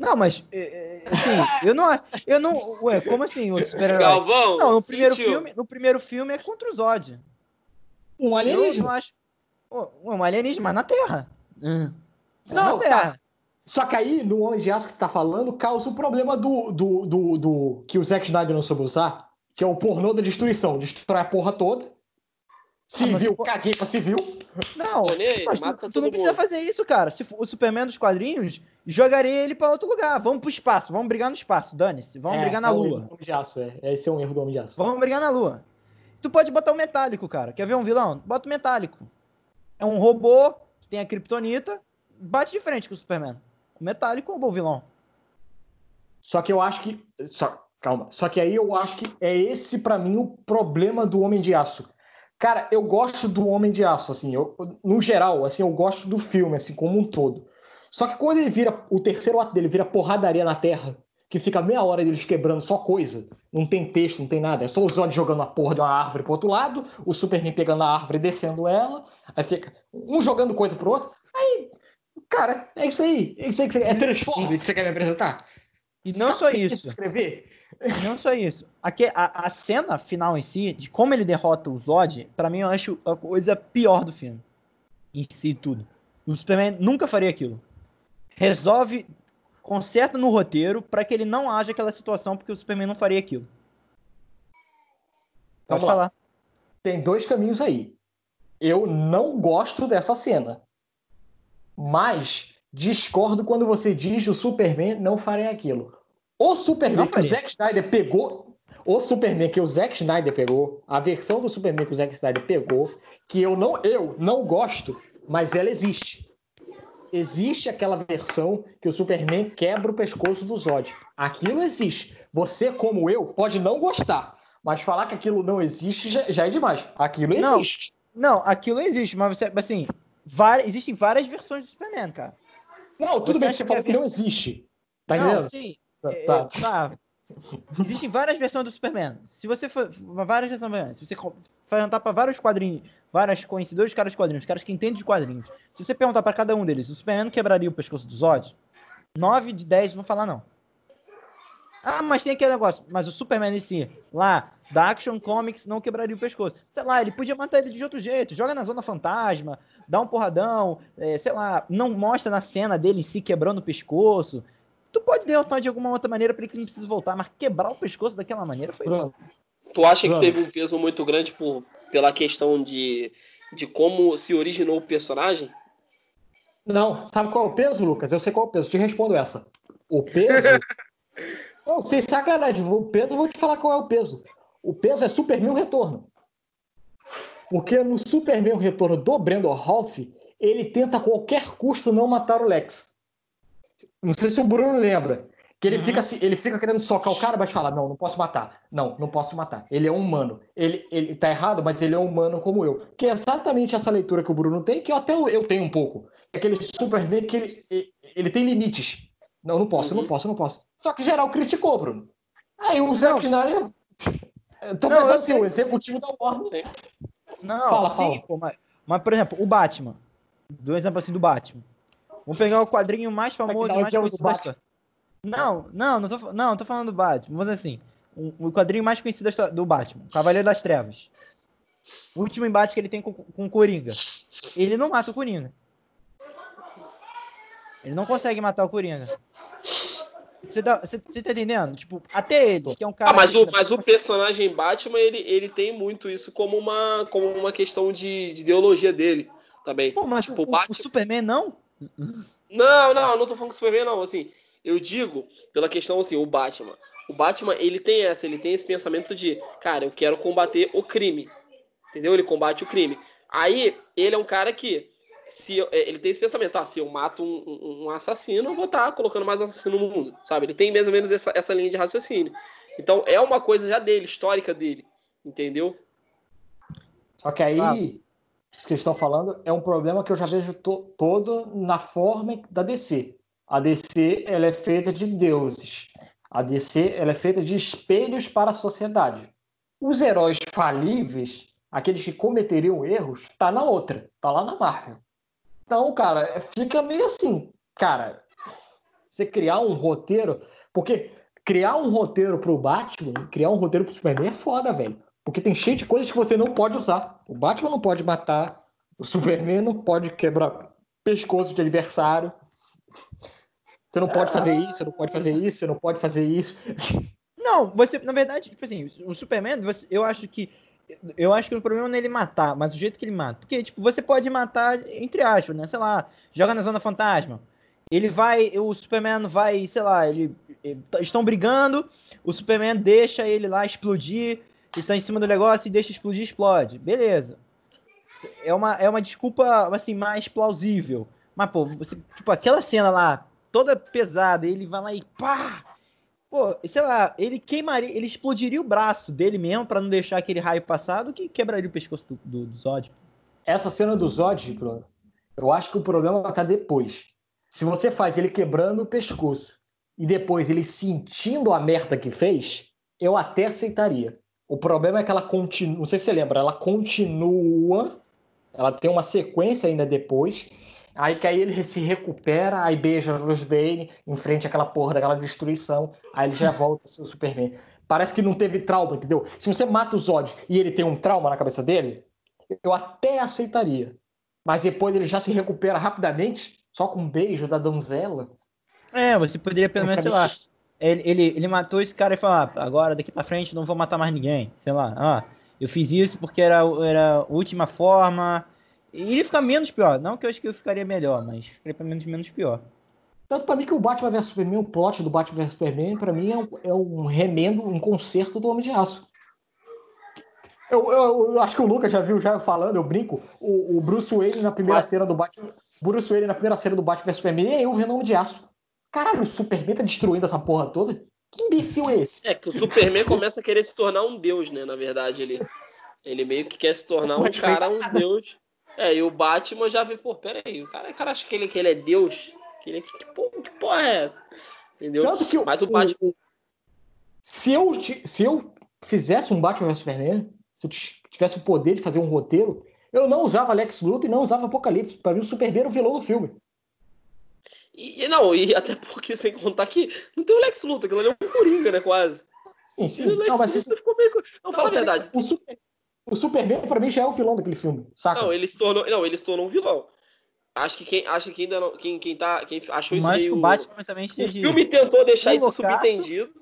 Não, mas é, é, assim, eu não, eu não, ué, como assim, outro super-herói? Galvão, Não, no primeiro sentiu. filme, no primeiro filme é contra o Zod. Um Eu não alienígena. acho. Pô, Um alienígena, mas na Terra. Hum. Não, na Terra. tá. Só que aí, no Homem de Aço que você tá falando, causa o problema do, do, do, do- que o Zack Snyder não soube usar, que é o pornô da destruição. Destrói a porra toda. Civil, mas- caguei pra civil. Não, mas tu, mata tu não precisa mundo. fazer isso, cara. Se for o Superman dos quadrinhos, jogaria ele pra outro lugar. Vamos pro espaço, vamos brigar no espaço, dane-se. Vamos É, brigar na é um Lua. Homem de Aço, é. Esse é um erro do Homem de Aço. Vamos brigar na Lua. Tu pode botar o metálico, cara. Quer ver um vilão? Bota o metálico. É um robô que tem a Kryptonita, bate de frente com o Superman. O metálico é um bom vilão. Só que eu acho que. Só, calma. Só que aí eu acho que é esse, pra mim, o problema do Homem de Aço. Cara, eu gosto do Homem de Aço, assim, eu, no geral, assim, eu gosto do filme, assim, como um todo. Só que quando ele vira, o terceiro ato dele vira porradaria na Terra, que fica meia hora deles quebrando só coisa, não tem texto, não tem nada, é só o Zod jogando a porra de uma árvore pro outro lado, o Superman pegando a árvore e descendo ela, aí fica um jogando coisa pro outro, aí, cara, é isso aí, é isso aí que você, é Transformers que você quer me apresentar? E não Sabe só isso. Escrever? Não só isso. Aqui, a, a cena final em si, de como ele derrota o Zod, pra mim eu acho a coisa pior do filme. Em si, tudo. O Superman nunca faria aquilo. Resolve, conserta no roteiro pra que ele não haja aquela situação, porque o Superman não faria aquilo. Pode Vamos lá. falar. Tem dois caminhos aí. Eu não gosto dessa cena. Mas discordo quando você diz o Superman não faria aquilo. O Superman que o. Zack Snyder pegou, o Superman que o Zack Snyder pegou, a versão do Superman que o Zack Snyder pegou, que eu não, eu não gosto, mas ela existe. Existe aquela versão que o Superman quebra o pescoço do Zod. Aquilo existe. Você, como eu, pode não gostar, mas falar que aquilo não existe já, já é demais. Aquilo Não. existe. Não, aquilo existe, mas você, assim, várias, existem várias versões do Superman, cara. Não, tudo Você bem que você que falou a que não existe. Tá não, entendendo? sim. Tá. É, é, tá. Existem várias versões do Superman. Se você for. Várias versões do Superman. Se você perguntar pra vários quadrinhos, várias conhecedores de caras de quadrinhos, caras que entendem de quadrinhos, se você perguntar pra cada um deles, o Superman não quebraria o pescoço do Zod? 9 de 10 vão falar não. Ah, mas tem aquele negócio. Mas o Superman em si, lá, da Action Comics, não quebraria o pescoço. Sei lá, ele podia matar ele de outro jeito. Joga na Zona Fantasma, dá um porradão, é, sei lá, não mostra na cena dele se quebrando o pescoço. Tu pode derrotar de alguma outra maneira para ele que não precisa voltar, mas quebrar o pescoço daquela maneira foi. Tu acha que teve um peso muito grande por, pela questão de, de como se originou o personagem? Não, sabe qual é o peso, Lucas? Eu sei qual é o peso. Te respondo essa. O peso. (laughs) não, sem sacanagem. O peso, eu vou te falar qual é o peso. O peso é Superman Retorno. Porque no Superman Retorno do Brandon Rolf, ele tenta a qualquer custo não matar o Lex. Não sei se o Bruno lembra. Que ele, fica, assim- ele fica querendo socar o cara, mas fala: Não, não posso matar. Não, não posso matar. Ele é um humano. Ele, ele tá errado, mas ele é um humano como eu. Que é exatamente essa leitura que o Bruno tem, que eu até eu, tenho um pouco. Aquele Superman que ele, ele, tem limites. Não, não posso, Uhum. não posso, não posso. Só que geral criticou, Bruno. Aí o Zack Snyder. Tô Não, pensando assim, sei. o executivo da Warner. Não, Fala, sim, fala. pô, mas, mas, por exemplo, o Batman. Do exemplo assim do Batman. Vamos pegar o quadrinho mais famoso e mais conhecido da história. Não, não, não tô, não, tô falando do Batman. Vamos dizer assim. O, o quadrinho mais conhecido do Batman, Cavaleiro das Trevas. O último embate que ele tem com, com o Coringa. Ele não mata o Coringa. Ele não consegue matar o Coringa. Você tá, você, você tá entendendo? Tipo, até ele, que é um cara. Ah, mas o, mas o personagem Batman, ele, ele tem muito isso como uma, como uma questão de, de ideologia dele também. Pô, mas tipo, o, o Batman- o Superman não? Não, não, não tô falando do Superman, não. Assim, eu digo pela questão assim, o Batman. O Batman, ele tem essa, ele tem esse pensamento de, cara, eu quero combater o crime. Entendeu? Ele combate o crime. Aí, ele é um cara que, se eu- é, ele tem esse pensamento, ah, se eu mato um, um- um assassino, eu vou estar colocando mais assassino no mundo, sabe? Ele tem mais ou menos essa, essa linha de raciocínio. Então, é uma coisa já dele, histórica dele. Entendeu? Só que aí, Ah. isso que vocês estão falando é um problema que eu já vejo to- todo na forma da DC. A DC ela é feita de deuses. A DC ela é feita de espelhos para a sociedade. Os heróis falíveis, aqueles que cometeriam erros, tá na outra, tá lá na Marvel. Então, cara, fica meio assim, cara, você criar um roteiro, porque criar um roteiro pro Batman, criar um roteiro pro Superman é foda, velho. Porque tem cheio de coisas que você não pode usar. O Batman não pode matar, o Superman não pode quebrar pescoço de adversário. Você não pode fazer isso, você não pode fazer isso, você não pode fazer isso. (laughs) Não, você, na verdade, tipo assim, o Superman, você- eu acho que. Eu acho que o problema não é ele matar, mas o jeito que ele mata. Porque, tipo, você pode matar, entre aspas, né? Sei lá, joga na zona fantasma. Ele vai. O Superman vai, sei lá, ele. ele- estão brigando, o Superman deixa ele lá explodir, ele tá em cima do negócio e deixa explodir, explode. Beleza. É uma, é uma desculpa, assim, mais plausível. Mas, pô, você, tipo, aquela cena lá, toda pesada, ele vai lá e pá! Pô, sei lá, ele queimaria, ele explodiria o braço dele mesmo pra não deixar aquele raio passado que quebraria o pescoço do, do, do Zod. Essa cena do Zod, Bruno, eu acho que o problema tá depois. Se você faz ele quebrando o pescoço e depois ele sentindo a merda que fez, eu até aceitaria. O problema é que ela continua, não sei se você lembra, ela continua, ela tem uma sequência ainda depois, aí que aí ele se recupera, aí beija a Bruce Wayne em frente àquela porra daquela destruição, aí ele já (laughs) volta a ser o Superman. Parece que não teve trauma, entendeu? Se você mata o Zod e ele tem um trauma na cabeça dele, eu até aceitaria. Mas depois ele já se recupera rapidamente, só com um beijo da donzela. É, você poderia pelo menos, sei lá, ele, ele, ele matou esse cara e falar, ah, agora daqui pra frente não vou matar mais ninguém. Sei lá, ah, eu fiz isso porque era, era a última forma. E ele fica menos pior. Não que eu acho que eu ficaria melhor, mas ficaria pelo menos menos pior. Tanto pra mim que o Batman vs Superman, o plot do Batman vs Superman, pra mim é um, é um remendo, um concerto do Homem de Aço. Eu, eu- eu acho que o Lucas já viu já falando, eu brinco, o, o Bruce Wayne na primeira cena do Batman. Bruce Wayne na primeira cena do Batman vs Superman, e eu vendo Homem de Aço. Caralho, o Superman tá destruindo essa porra toda? Que imbecil é esse? É que o Superman começa a querer se tornar um deus, né? Na verdade, ele, ele meio que quer se tornar um cara, um deus. É, e o Batman já vê, pô, peraí, o cara, o cara acha que ele, que ele é deus. Que, ele, que, porra, que porra é essa? Entendeu? Mas o Batman. Se eu, se eu fizesse um Batman vs Superman, se eu tivesse o poder de fazer um roteiro, eu não usava Lex Luthor e não usava Apocalipse. Pra mim, o Superman era o vilão do filme. E, e não, e até porque, sem contar que não tem o Lex Luthor, aquilo ali é um Coringa, né, quase. Sim, E sim. o Lex Não, mas Luthor ficou meio... Não, fala a verdade. O, Super, o Superman, pra mim, já é o vilão daquele filme, saca? Não, ele se tornou, não, ele se tornou um vilão. Acho que quem, acho que quem ainda não, quem, quem tá, quem achou isso Mas meio o Batman também O filme tentou deixar isso subentendido.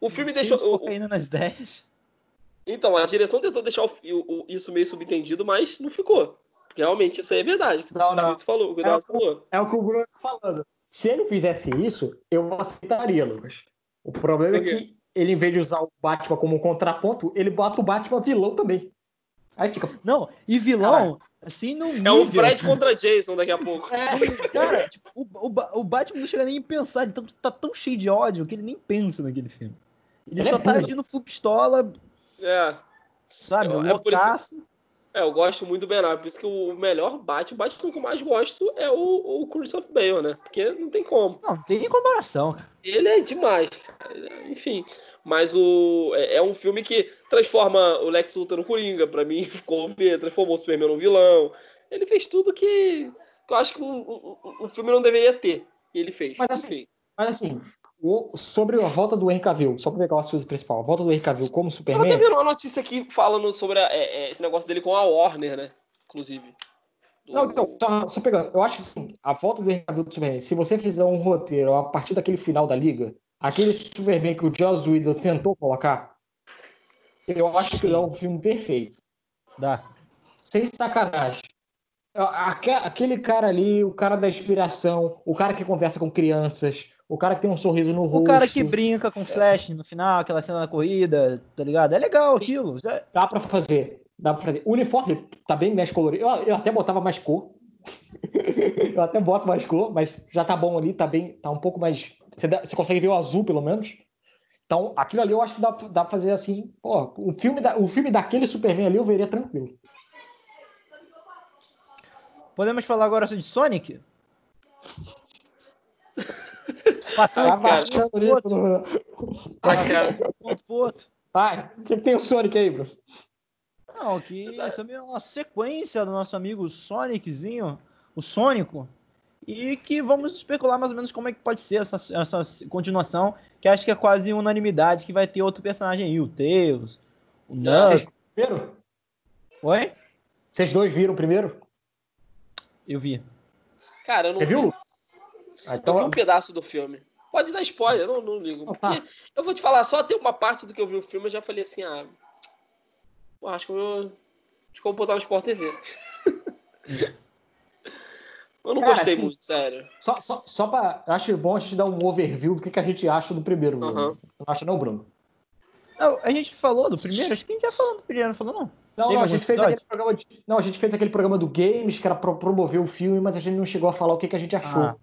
O filme deixou. o- o- cocaína nas 10. então, a direção tentou deixar o- o- o- isso meio subentendido, mas não ficou. Realmente isso aí é verdade. o que Não, o não. Falou, o o David falou. É o que o Bruno tá falando. Se ele fizesse isso, eu aceitaria, Lucas. O problema é que ele, em vez de usar o Batman como um contraponto, ele bota o Batman vilão também. Aí fica. Não, e vilão, assim, no É o Fred contra Jason daqui a pouco. Cara, tipo, o, o, o Batman não chega nem a pensar, ele tá, tá tão cheio de ódio que ele nem pensa naquele filme. Ele, Ele só é tá agindo full pistola, É. sabe? É, é por isso- loucaço. É, eu gosto muito do Ben Affleck. Por isso que o melhor Batman, o Batman que eu mais gosto é o, o Christopher Bale, né? Porque não tem como. Não, não tem nem comparação. Ele é demais, cara. É- Enfim. Mas o é, é um filme que transforma o Lex Luthor no Coringa, pra mim, (laughs) ficou transformou o Superman no vilão. Ele fez tudo que, que eu acho que um, um- um- um filme não deveria ter. E ele fez. Mas assim, Enfim. Mas assim, o- sobre a volta do Henry Cavill, só pra pegar o assunto principal, a volta do Henry Cavill como Eu até Superman. vi uma notícia aqui falando sobre a- é, é, esse negócio dele com a Warner, né? Inclusive. Do- Não, então, só, só pegando, eu acho que assim, a volta do Henry Cavill do Superman, se você fizer um roteiro a partir daquele final da liga, aquele Superman que o Joss Whedon tentou colocar, eu acho que é um filme perfeito. Dá. Sem sacanagem. Aque- Aquele cara ali, o cara da inspiração, o cara que conversa com crianças, o cara que tem um sorriso no rosto. O cara que brinca com flash no final, aquela cena da corrida, tá ligado? É legal aquilo. Dá pra fazer. Dá pra fazer. O uniforme tá bem mais colorido. Eu, eu até botava mais cor. (laughs) eu até boto mais cor, mas já tá bom ali, tá bem. Tá um pouco mais. Você, dá- você consegue ver o azul, pelo menos. Então, aquilo ali eu acho que dá, dá pra fazer assim. Pô, o filme, da, o filme daquele Superman ali eu veria tranquilo. Podemos falar agora de Sonic? Passando Tá de baixando ali. Ah, cara. ponto. Vai, o que, que tem o Sonic aí, Bruno? Não, que isso é uma sequência do nosso amigo Soniczinho, o Sônico, e que vamos especular mais ou menos como é que pode ser essa, essa continuação, que acho que é quase unanimidade que vai ter outro personagem aí, o Tails, o Knuckles. Primeiro? Oi? Vocês dois viram primeiro? Eu vi. Cara, eu não Você viu, Ah, Eu vi então, um pedaço do filme. Pode dar spoiler, eu não, não ligo. Porque eu vou te falar, só tem uma parte do que eu vi o filme, eu já falei assim, ah. pô, acho que eu vou. Acho que eu vou botar no Sport TV. (laughs) eu não Cara, gostei assim, muito, sério. só, só, só pra. Eu acho bom a gente dar um overview do que, que a gente acha do primeiro. Aham. Não acha, não, Bruno? Não, a gente falou do primeiro? Acho que quem já falou do primeiro, não falou não. Não, não, a gente fez episódio? aquele programa de, Não, a gente fez aquele programa do Games, que era pra promover o filme, mas a gente não chegou a falar o que, que a gente achou. Ah,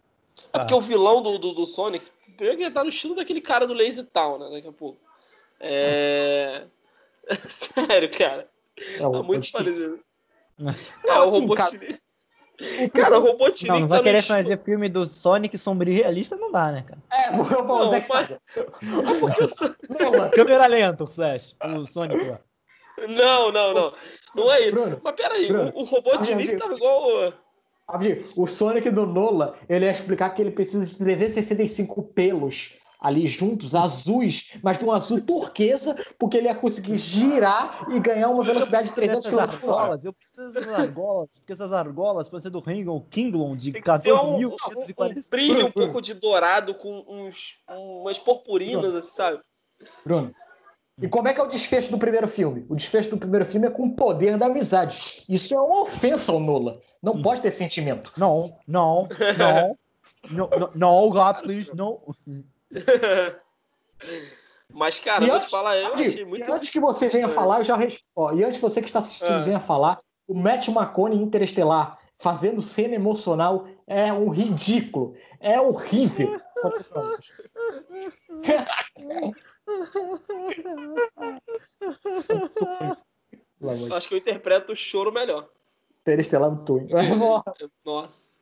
É porque o vilão do, do, do Sonic, primeiro que ele tá no estilo daquele cara do Lazy Town, né? Daqui a pouco. É. (laughs) sério, cara. É, Tá o- muito o- parecido. Não, É, o assim, Robotnik. Cara, o Robotnik Não, não tá vai no querer estilo- fazer filme do Sonic sombrio e realista, não dá, né, cara? É, o, o, Zack Snyder. Não, mano. Câmera lenta, o Flash, o Sonic lá. Não, não, não. Não é isso. Bruno, Mas peraí, Bruno. o, o Robotnik Amigo. tava igual. O Sonic do Nola, ele ia explicar que ele precisa de 365 pelos ali juntos, azuis, mas de um azul turquesa, porque ele ia conseguir girar e ganhar uma velocidade de 300 km por hora. eu preciso dessas argolas, porque essas argolas podem ser do Ringo Kinglon de Tem que ser um, um, 14.540. um brilho um Bruno, pouco de dourado com uns, umas purpurinas, assim, sabe? Bruno. E como é que é o desfecho do primeiro filme? O desfecho do primeiro filme é com o poder da amizade. Isso é uma ofensa ao Nola. Não pode ter sentimento. Não, não, não. No, no, no, God, please, no. (laughs) Mas, cara, E vou antes- te falar, eu achei muito. E antes que você venha falar, eu já respondo. E antes que você que está assistindo Ah. venha falar, o Matt McConaughey em Interestelar fazendo cena emocional é um ridículo. É horrível. (laughs) (laughs) Acho que eu interpreto o choro melhor. Interestelar no Twin. (laughs) Nossa.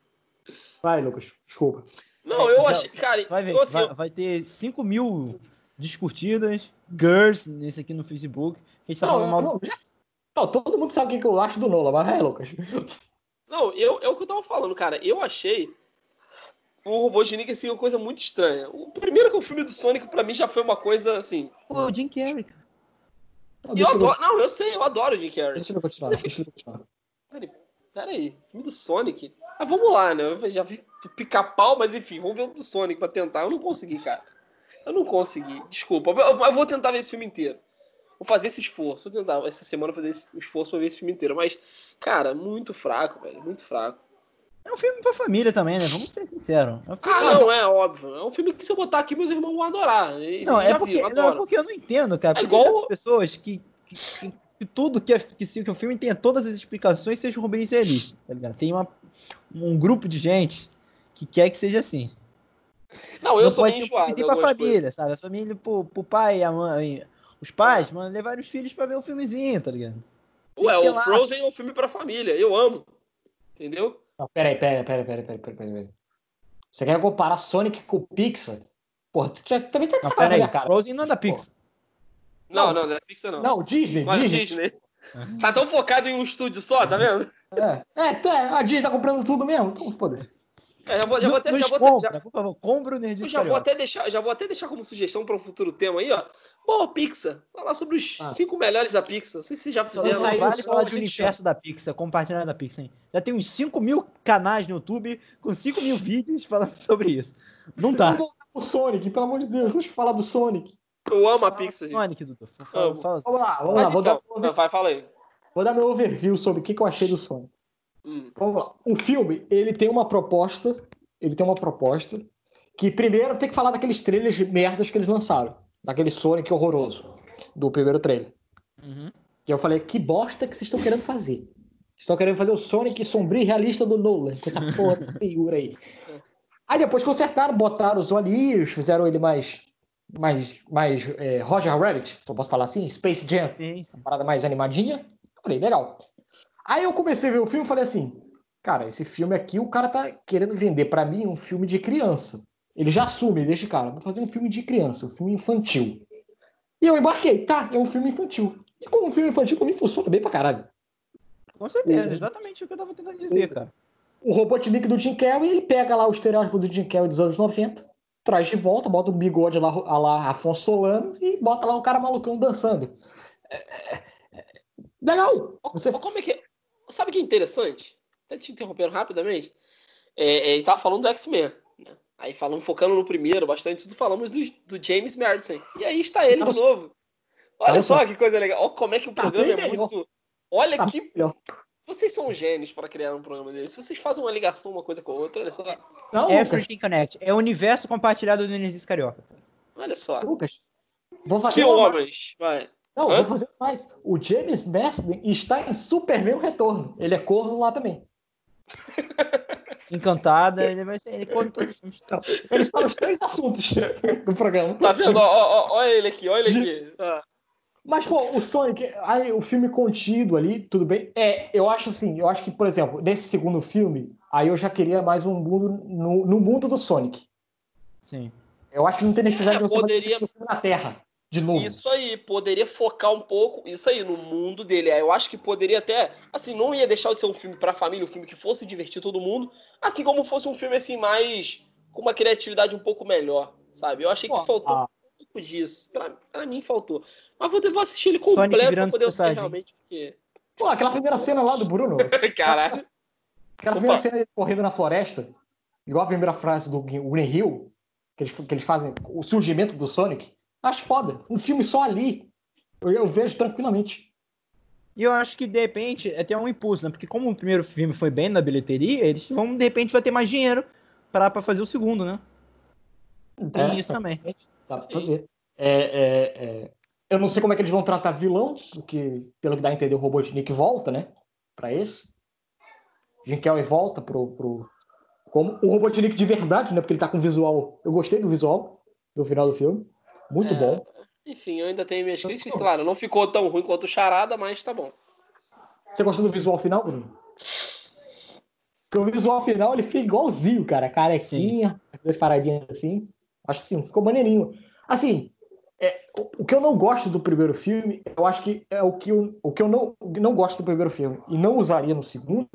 Vai, Lucas. Desculpa. Não, eu achei. Cara, Vai ver, assim, vai, vai ter 5 mil descurtidas, girls, nesse aqui no Facebook. A gente tá falando mal não, já- não, todo mundo sabe o que que eu acho do Nola, mas vai, Lucas. Não, eu, é o que eu tava falando, cara. Eu achei o Robotnik, assim, é uma coisa muito estranha. O primeiro que é o filme do Sonic, pra mim, já foi uma coisa, assim... Pô, o Jim Carrey, cara. Não, eu adoro... Não, eu sei, eu adoro o Jim Carrey. Deixa ele continuar, deixa ele continuar. Peraí, peraí, filme do Sonic? Ah, vamos lá, né? Eu já vi pica-pau, mas enfim, vamos ver o do Sonic pra tentar. Eu não consegui, cara. Eu não consegui. Desculpa. Eu, eu vou tentar ver esse filme inteiro. Vou fazer esse esforço. Vou tentar essa semana fazer esse esforço pra ver esse filme inteiro. Mas, cara, muito fraco, velho. Muito fraco. É um filme pra família também, né? Vamos ser sinceros. É um. Ah, não, é óbvio. É um filme que se eu botar aqui, meus irmãos vão adorar. Eles Não, é porque, viram, não, é porque eu não entendo, cara. É igual- pessoas que, que, que- que tudo que, é, que, que o filme tenha todas as explicações seja um Rubens realista, tá ligado? Tem uma, um grupo de gente que quer que seja assim. Não, eu não sou um enjoado. em filmezinho pra família, coisas. sabe? A família pro, pro pai e a mãe. Os pais, mano, levar os filhos pra ver o filmezinho, tá ligado? Ué, o lá. Frozen é um filme pra família. Eu amo. Entendeu? Não, peraí, peraí, peraí, peraí, peraí, peraí, peraí. Você quer comparar Sonic com o Pixar? Pô, tu já, também tá sacanagem, pera aí, na cara. Frozen não é da Pixar. Não, Não. não, é Pixar, não. Não, Disney, Mas Disney. Disney. Tá tão focado em um estúdio só, tá vendo? É, é, tá, a Disney tá comprando tudo mesmo, então foda-se. É, já vou, já vou até, já vou, compra, já, por favor, compra o Nerd eu já vou até deixar, já vou até deixar como sugestão para um futuro tema aí, ó. Pô, Pixar. Falar sobre os Ah. cinco melhores da Pixar. Não sei se vocês já Não, fizeram. saiu vale só falar de universo da Pixar, compartilhar da Pixar, hein? Já tem uns 5 mil canais no YouTube com 5 mil (laughs) vídeos falando sobre isso. Não dá. Pro Sonic, pelo amor de Deus, deixa eu falar do Sonic. Eu amo a Pixar, gente. Sonic, Dudu. Fala, fala- Vamos lá, vamos Mas lá, vou, então, dar, não, vai, fala aí. vou dar meu overview sobre o que, que eu achei do Sonic. Hum. Vamos lá. O filme, ele tem uma proposta, ele tem uma proposta que primeiro tem que falar daqueles trailers de merdas que eles lançaram, daquele Sonic horroroso do primeiro trailer. Uhum. Que eu falei, que bosta que vocês estão querendo fazer. Vocês estão querendo fazer o Sonic sombrio e realista do Nolan, com essa porra, essa figura aí. Aí depois consertaram, botaram os olhinhos, fizeram ele mais. mais, mais é, Roger Rabbit, se eu posso falar assim, Space Jam, Sim, sim. uma parada mais animadinha. Eu falei, legal. Aí eu comecei a ver o filme e falei assim, cara, esse filme aqui o cara tá querendo vender pra mim um filme de criança. Ele já assume, deixa cara, vou fazer um filme de criança, um filme infantil. E eu embarquei, tá, é um filme infantil. E como um filme infantil, pra mim funciona bem pra caralho. Com certeza, Uhum. exatamente o que eu tava tentando dizer, cara. O Robotnik do Jim Carrey, ele pega lá o estereótipo do Jim Carrey dos anos 90, traz de volta, bota o bigode lá, a lá Afonso Solano e bota lá o cara malucão dançando. É, é, é, Legal! Você Como é que. Sabe o que é interessante? Até te interrompendo rapidamente. É, é, ele tava falando do X-Men. Aí falando, focando no primeiro, bastante tudo, falamos do, do James Marsden. E aí está ele de Nossa. novo. Olha Nossa. só que coisa legal. Olha como é que o Tá programa é melhor. muito. Olha Tá que. melhor. Vocês são gênios para criar um programa desse. Vocês fazem uma ligação uma coisa com a outra, olha só. Não, Lucas, Everything Connect. É o universo compartilhado do Energis Carioca. Olha só. Lucas. Vou fazer Que uma- homens! Vai. Não, Hã? vou fazer mais. O James Marsden está em Superman Retorno. Ele é corno lá também. (laughs) Encantada, ele vai ser. Ele come todos os filmes. Ele está nos três assuntos (laughs) do programa. Tá vendo? Olha ele aqui, olha ele aqui. Ah, Mas, pô, o Sonic, aí, o filme contido ali, tudo bem. É, eu acho assim, eu acho que, por exemplo, nesse segundo filme, aí eu já queria mais um mundo no, no mundo do Sonic. Sim. Eu acho que não tem necessidade É, de você fazer poderia- filme na Terra, de novo. Isso aí, poderia focar um pouco, isso aí, no mundo dele. Aí Eu acho que poderia até, assim, não ia deixar de ser um filme pra família, um filme que fosse divertir todo mundo, assim como fosse um filme, assim, mais, com uma criatividade um pouco melhor, sabe? Eu achei que Pô, faltou ah. um pouco disso. Pra, pra mim faltou. Mas vou, vou assistir ele Sonic completo pra virando poder ver realmente o que Pô, aquela primeira cena lá do Bruno, (laughs) Caralho. aquela primeira cena dele correndo na floresta, igual a primeira frase do Green Hill, que eles, que eles fazem o surgimento do Sonic, acho foda. Um filme só ali, eu, eu vejo tranquilamente. E eu acho que, de repente, é até um impulso, né? Porque como o primeiro filme foi bem na bilheteria, eles vão, de repente, vai ter mais dinheiro pra, pra fazer o segundo, né? Tem É, isso também. Dá pra fazer. É, é, é, Eu não sei como é que eles vão tratar vilão, porque, pelo que dá a entender, o Robotnik volta, né? Pra esse. Jim Kelly volta pro, pro. Como o Robotnik de verdade, né? Porque ele tá com visual. Eu gostei do visual do final do filme. Muito É. bom. Enfim, eu ainda tenho minhas críticas, claro, não ficou tão ruim quanto o Charada, mas tá bom. Você gostou do visual final, Bruno? Porque o visual final ele fica igualzinho, cara. Carequinha, duas paradinhas assim. Acho assim, ficou maneirinho. Assim, é, o, o que eu não gosto do primeiro filme, eu acho que é o que eu, o que eu não, não gosto do primeiro filme e não usaria no segundo,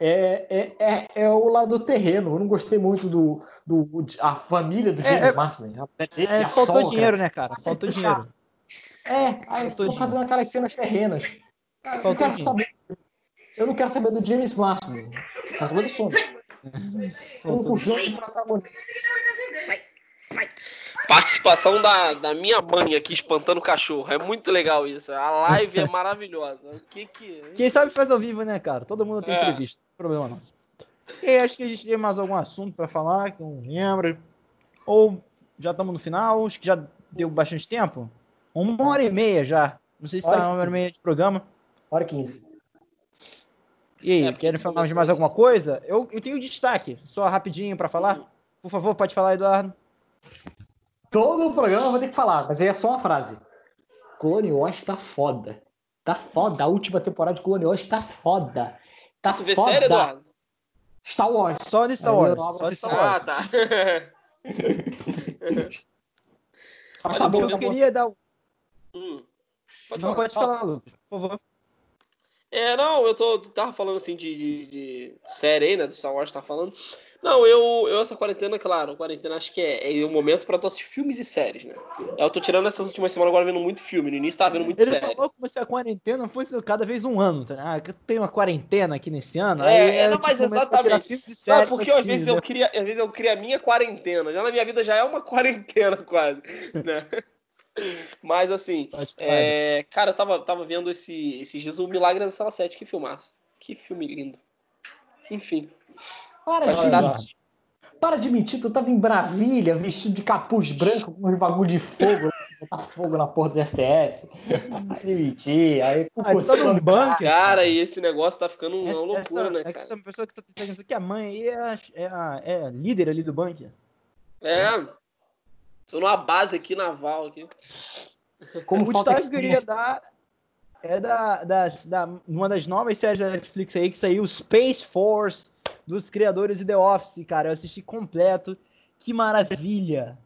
é, é, é, é o lado do terreno. Eu não gostei muito do, do a família do É, James é- Marsden. A- É, a faltou sogra. dinheiro, né, cara? Faltou dinheiro. É, aí ficou fazendo aquelas cenas terrenas. Cara, eu, quero saber, eu não quero saber do James Marsden. Eu quero saber do Sonic. Participação da, da minha mãe aqui espantando o cachorro. É muito legal isso. A live é maravilhosa. O que que. Quem sabe faz ao vivo, né, cara? Todo mundo tem É. entrevista. Problema não. E acho que a gente tem mais algum assunto pra falar, que eu não lembro. Ou já estamos no final, acho que já deu bastante tempo. Uma hora e meia já. Não sei se Hora tá e uma hora e meia de programa. Hora 15. E aí, É, querem falar de mais alguma coisa? Eu, eu tenho destaque, só rapidinho pra falar. Por favor, pode falar, Eduardo. Todo o programa eu vou ter que falar, mas aí é só uma frase. Clone Wars tá foda. Tá foda. A última temporada de Clone Wars tá foda. Tá Tu vê foda. sério, Eduardo? Star Wars. Só de Star Wars. Só de Star Wars. Ah, (laughs) tá. Mas tá bom, eu tá bom. queria dar. Hum. Pode Não falar. pode falar, Lucas, por favor. É, não, eu tô, tava falando assim de, de, de série aí, né? Do Star Wars tá falando. Não, eu, eu essa quarentena, claro, quarentena acho que é, é o momento pra tu assistir filmes e séries, né? Eu tô tirando essas últimas semanas agora vendo muito filme. No início tava vendo muito Ele série. falou que se a quarentena fosse cada vez um ano, tá? Ah, tem uma quarentena aqui nesse ano. É, aí é, não, mas pra tirar exatamente. e Sabe, séries porque às vezes eu né? cria, às vezes eu crio a minha quarentena. Já na minha vida já é uma (laughs) quarentena quase, né? Mas assim, é, cara, eu tava, tava vendo esse, esses dias o Milagre da Sala 7, que filmaço. Que filme lindo. Enfim. Para Mas de, tá- mentir. Para de mentir, tu tava em Brasília, vestido de capuz branco, com uns bagulho de fogo, (laughs) botar fogo na porta do STF. Para de mentir. Aí, pô, tu tá num bunker. Cara, e esse negócio tá ficando uma Essa- loucura, essa, né, é que cara? essa pessoa que tá aqui, a mãe aí é, a- é, a- é a líder ali do bunker. É. Tô numa base aqui naval aqui. Como o falta queria experiência. dar é da, das, da uma das novas séries da Netflix aí que saiu, Space Force, dos criadores de The Office, cara. Eu assisti completo. Que maravilha!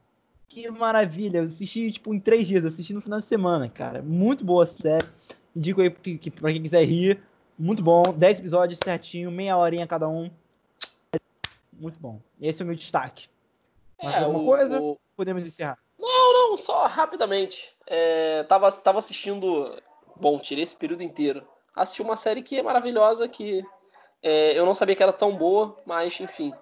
Que maravilha! Eu assisti, tipo, em três dias. Eu assisti no final de semana, cara. Muito boa a série. Indico aí que, que, pra quem quiser rir. Muito bom. Dez episódios certinho, meia horinha cada um. Muito bom. Esse é o meu destaque. Mais alguma o- coisa? o- Podemos encerrar. Não, só rapidamente. É, tava, tava assistindo. Bom, tirei esse período inteiro. Assisti uma série que é maravilhosa, que é, eu não sabia que era tão boa, mas enfim.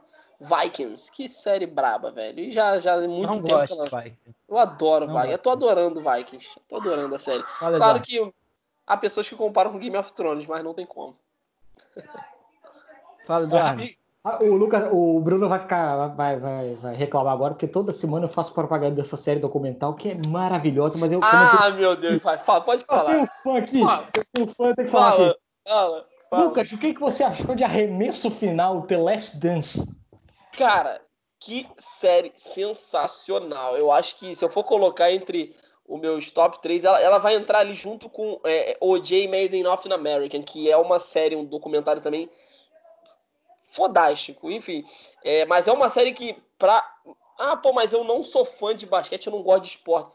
Vikings, que série braba, velho. E já, já há muito Não tempo. gosto, ela-. Eu adoro Não Vikings. Eu tô adorando Vikings. Eu tô adorando a série. Fala, Claro que há pessoas que comparam com Game of Thrones, mas não tem como. Fala, Eduardo. Ah, O Lucas, o Bruno vai ficar, vai, vai, vai reclamar agora, porque toda semana eu faço propaganda dessa série documental que é maravilhosa, mas eu, como eu Ah, meu Deus, vai. Fala, pode tenho, eu tenho falar. um fã aqui, Fala. eu tenho um fã, tenho que falar Fala, aqui. fala, fala. Lucas, o que, que você achou de arremesso final, The Last Dance? Cara, que série sensacional. Eu acho que se eu for colocar entre os meus top 3, ela, ela vai entrar ali junto com é, OJ Made in North American, que é uma série, um documentário também fodástico. Enfim, é, mas é uma série que pra... Ah, pô, mas eu não sou fã de basquete, eu não gosto de esporte.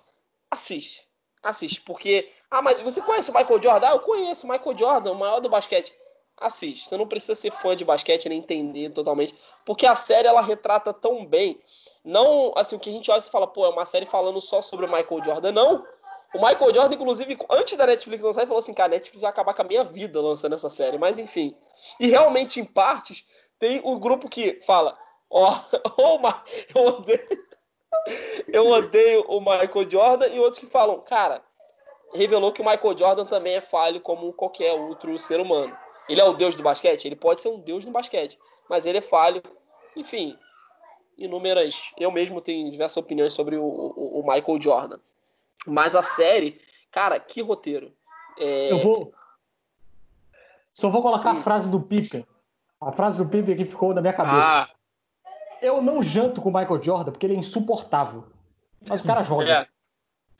Assiste. Assiste, porque... Ah, mas você conhece o Michael Jordan? Ah, eu conheço o Michael Jordan, o maior do basquete. Assiste. Você não precisa ser fã de basquete nem entender totalmente, porque a série ela retrata tão bem. Não, assim, o que a gente olha e fala, pô, é uma série falando só sobre o Michael Jordan. Não. O Michael Jordan, inclusive, antes da Netflix lançar, ele falou assim, cara, a Netflix vai acabar com a minha vida lançando essa série. Mas enfim. E realmente, em partes, tem o grupo que fala, ó, (laughs) oh, eu odeio. Eu odeio o Michael Jordan, e outros que falam, cara, revelou que o Michael Jordan também é falho como qualquer outro ser humano. Ele é o deus do basquete? Ele pode ser um deus no basquete, mas ele é falho. Enfim, inúmeras. Eu mesmo tenho diversas opiniões sobre o, o, o Michael Jordan. Mas a série, cara, que roteiro. É, Eu vou. Só vou colocar Hum. a frase do Pippen. A frase do Pippen que ficou na minha cabeça. Ah, Eu não janto com o Michael Jordan porque ele é insuportável. Mas o cara joga.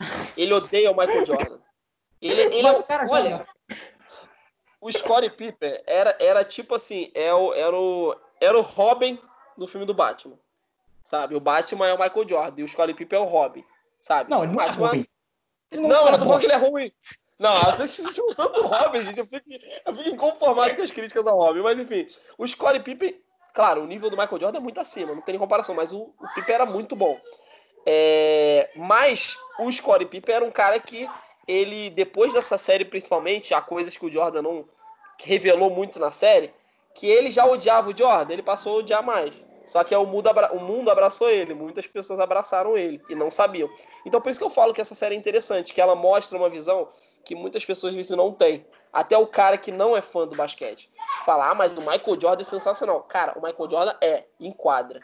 é. Ele odeia o Michael Jordan. Ele, ele é, Mas o- o cara olha, joga. o Scottie Pippen era, era tipo assim, é o, era, o, era o Robin no filme do Batman. Sabe? O Batman é o Michael Jordan e o Scottie Pippen é o Robin. Sabe? Não, ele não é Batman- ruim. Ele Não, eu é não tô falando que ele é ruim. Não, vocês (laughs) criticam tanto o Robin, gente. Eu fico, eu fico inconformado com as críticas ao Robin. Mas enfim, o Scottie Pippen, claro, o nível do Michael Jordan é muito acima, não tem comparação, mas o, o Pippen era muito bom. É, mas o Scottie Pippen era um cara que ele, depois dessa série, principalmente, há coisas que o Jordan não revelou muito na série, que ele já odiava o Jordan, ele passou a odiar mais. Só que o mundo, o mundo abraçou ele, muitas pessoas abraçaram ele e não sabiam. Então por isso que eu falo que essa série é interessante, que ela mostra uma visão que muitas pessoas vezes não têm. Até o cara que não é fã do basquete. Falar, ah, mas o Michael Jordan é sensacional. Cara, o Michael Jordan é, enquadra.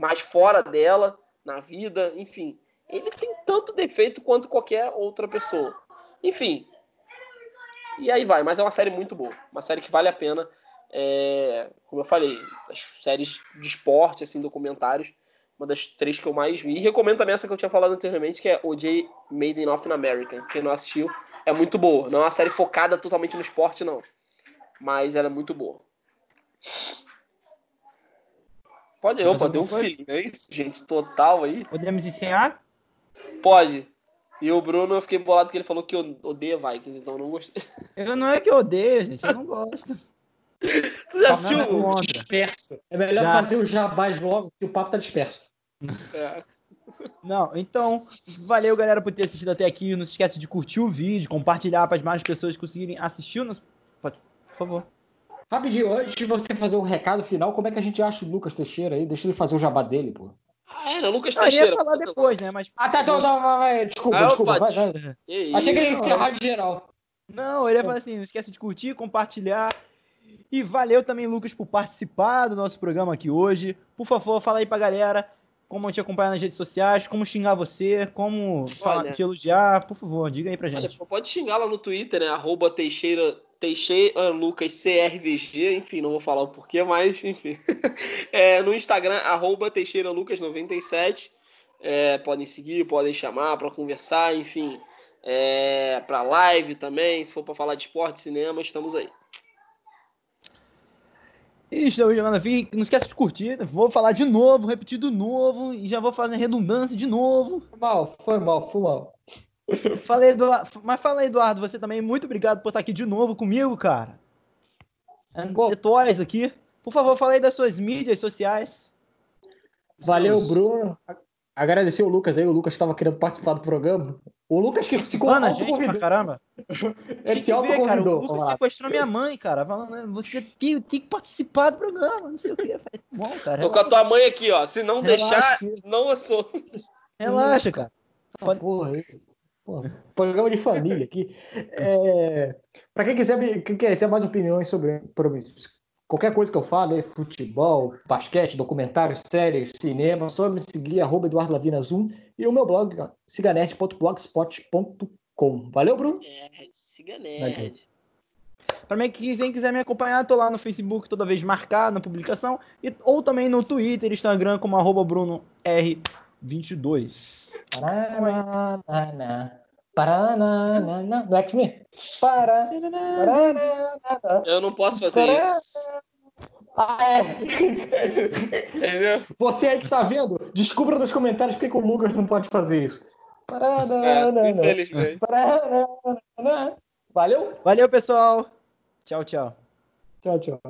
Mas fora dela, na vida, enfim. Ele tem tanto defeito quanto qualquer outra pessoa. Enfim. E aí vai, mas é uma série muito boa. Uma série que vale a pena. É, como eu falei, as séries de esporte, assim, documentários, uma das três que eu mais vi. E recomendo também essa que eu tinha falado anteriormente, que é O.J. Made in North America. Quem não assistiu, é muito boa. Não é uma série focada totalmente no esporte, não. Mas ela é muito boa. Pode, eu, pode ter um silêncio, gente, total aí. Podemos encerrar? Pode. E o Bruno, eu fiquei bolado que ele falou que odeia Vikings, então eu não gostei. Eu não é que eu odeio, gente, eu não gosto. (laughs) Tu já assistiu? o disperso. É melhor já. fazer o jabás logo, que o papo tá disperso. É. Não, então, valeu galera por ter assistido até aqui. Não se esquece de curtir o vídeo, compartilhar para as mais pessoas conseguirem assistir. Nos... Por favor. Rapidinho, antes de você fazer o um recado final, como é que a gente acha o Lucas Teixeira aí? Deixa ele fazer o jabá dele, pô. Ah, é, Lucas Teixeira. Eu ia falar depois, né? Mas... Ah, tá, então, não, vai, desculpa, ah, desculpa. Vai, vai. Achei que ele ia encerrar de geral. Não, ele ia falar assim, não esquece de curtir, compartilhar e valeu também, Lucas, por participar do nosso programa aqui hoje. Por favor, fala aí pra galera como te acompanhar nas redes sociais, como xingar você, como falar, te elogiar. Por favor, diga aí pra gente. Olha, pode xingar lá no Twitter, né? Arroba Teixeira, Teixeira Lucas CRVG, enfim, não vou falar o porquê, mas enfim. (laughs) É, no Instagram, arroba Teixeira Lucas 97. É, podem seguir, podem chamar para conversar, enfim. É, para live também, se for para falar de esporte, cinema, estamos aí. E estamos jogando aqui. Não esquece de curtir. Vou falar de novo, repetir de novo. E já vou fazer redundância de novo. Foi mal, foi mal, foi mal. (laughs) Falei, Eduardo, mas fala aí, Eduardo, você também. Muito obrigado por estar aqui de novo comigo, cara. Toys aqui. Por favor, fala aí das suas mídias sociais. Valeu, Bruno. Agradecer o Lucas aí. O Lucas estava querendo participar do programa. O Lucas que se Mano, gente, caramba. Ele se autoconvidou. O Lucas sequestrou minha mãe, cara. Falando, você tem, tem que participar do programa. Não sei o que. Bom, cara. Tô com a tua mãe aqui, ó. Se não Relaxa, deixar, não sou. Relaxa, cara. Pode... Porra, porra, programa de família aqui. É... Para quem quiser, quem quiser mais opiniões sobre, sobre Qualquer coisa que eu falo, é futebol, basquete, documentários, séries, cinema, só me seguir, arroba Eduardo Lavina Zoom, e o meu blog, ciganet.blogspot.com. Valeu, Bruno? É, ciganet. Para mim, quem quiser me acompanhar, tô lá no Facebook toda vez marcar na publicação, e, ou também no Twitter, Instagram, como arroba BrunoR22. Paraná, Paraná, no X-Men. Para, Eu não posso fazer isso. Ah, é. Entendeu? Você aí que está vendo, descubra nos comentários por que o Lucas não pode fazer isso. É, infelizmente. Valeu? Valeu, pessoal. Tchau, tchau. Tchau, tchau.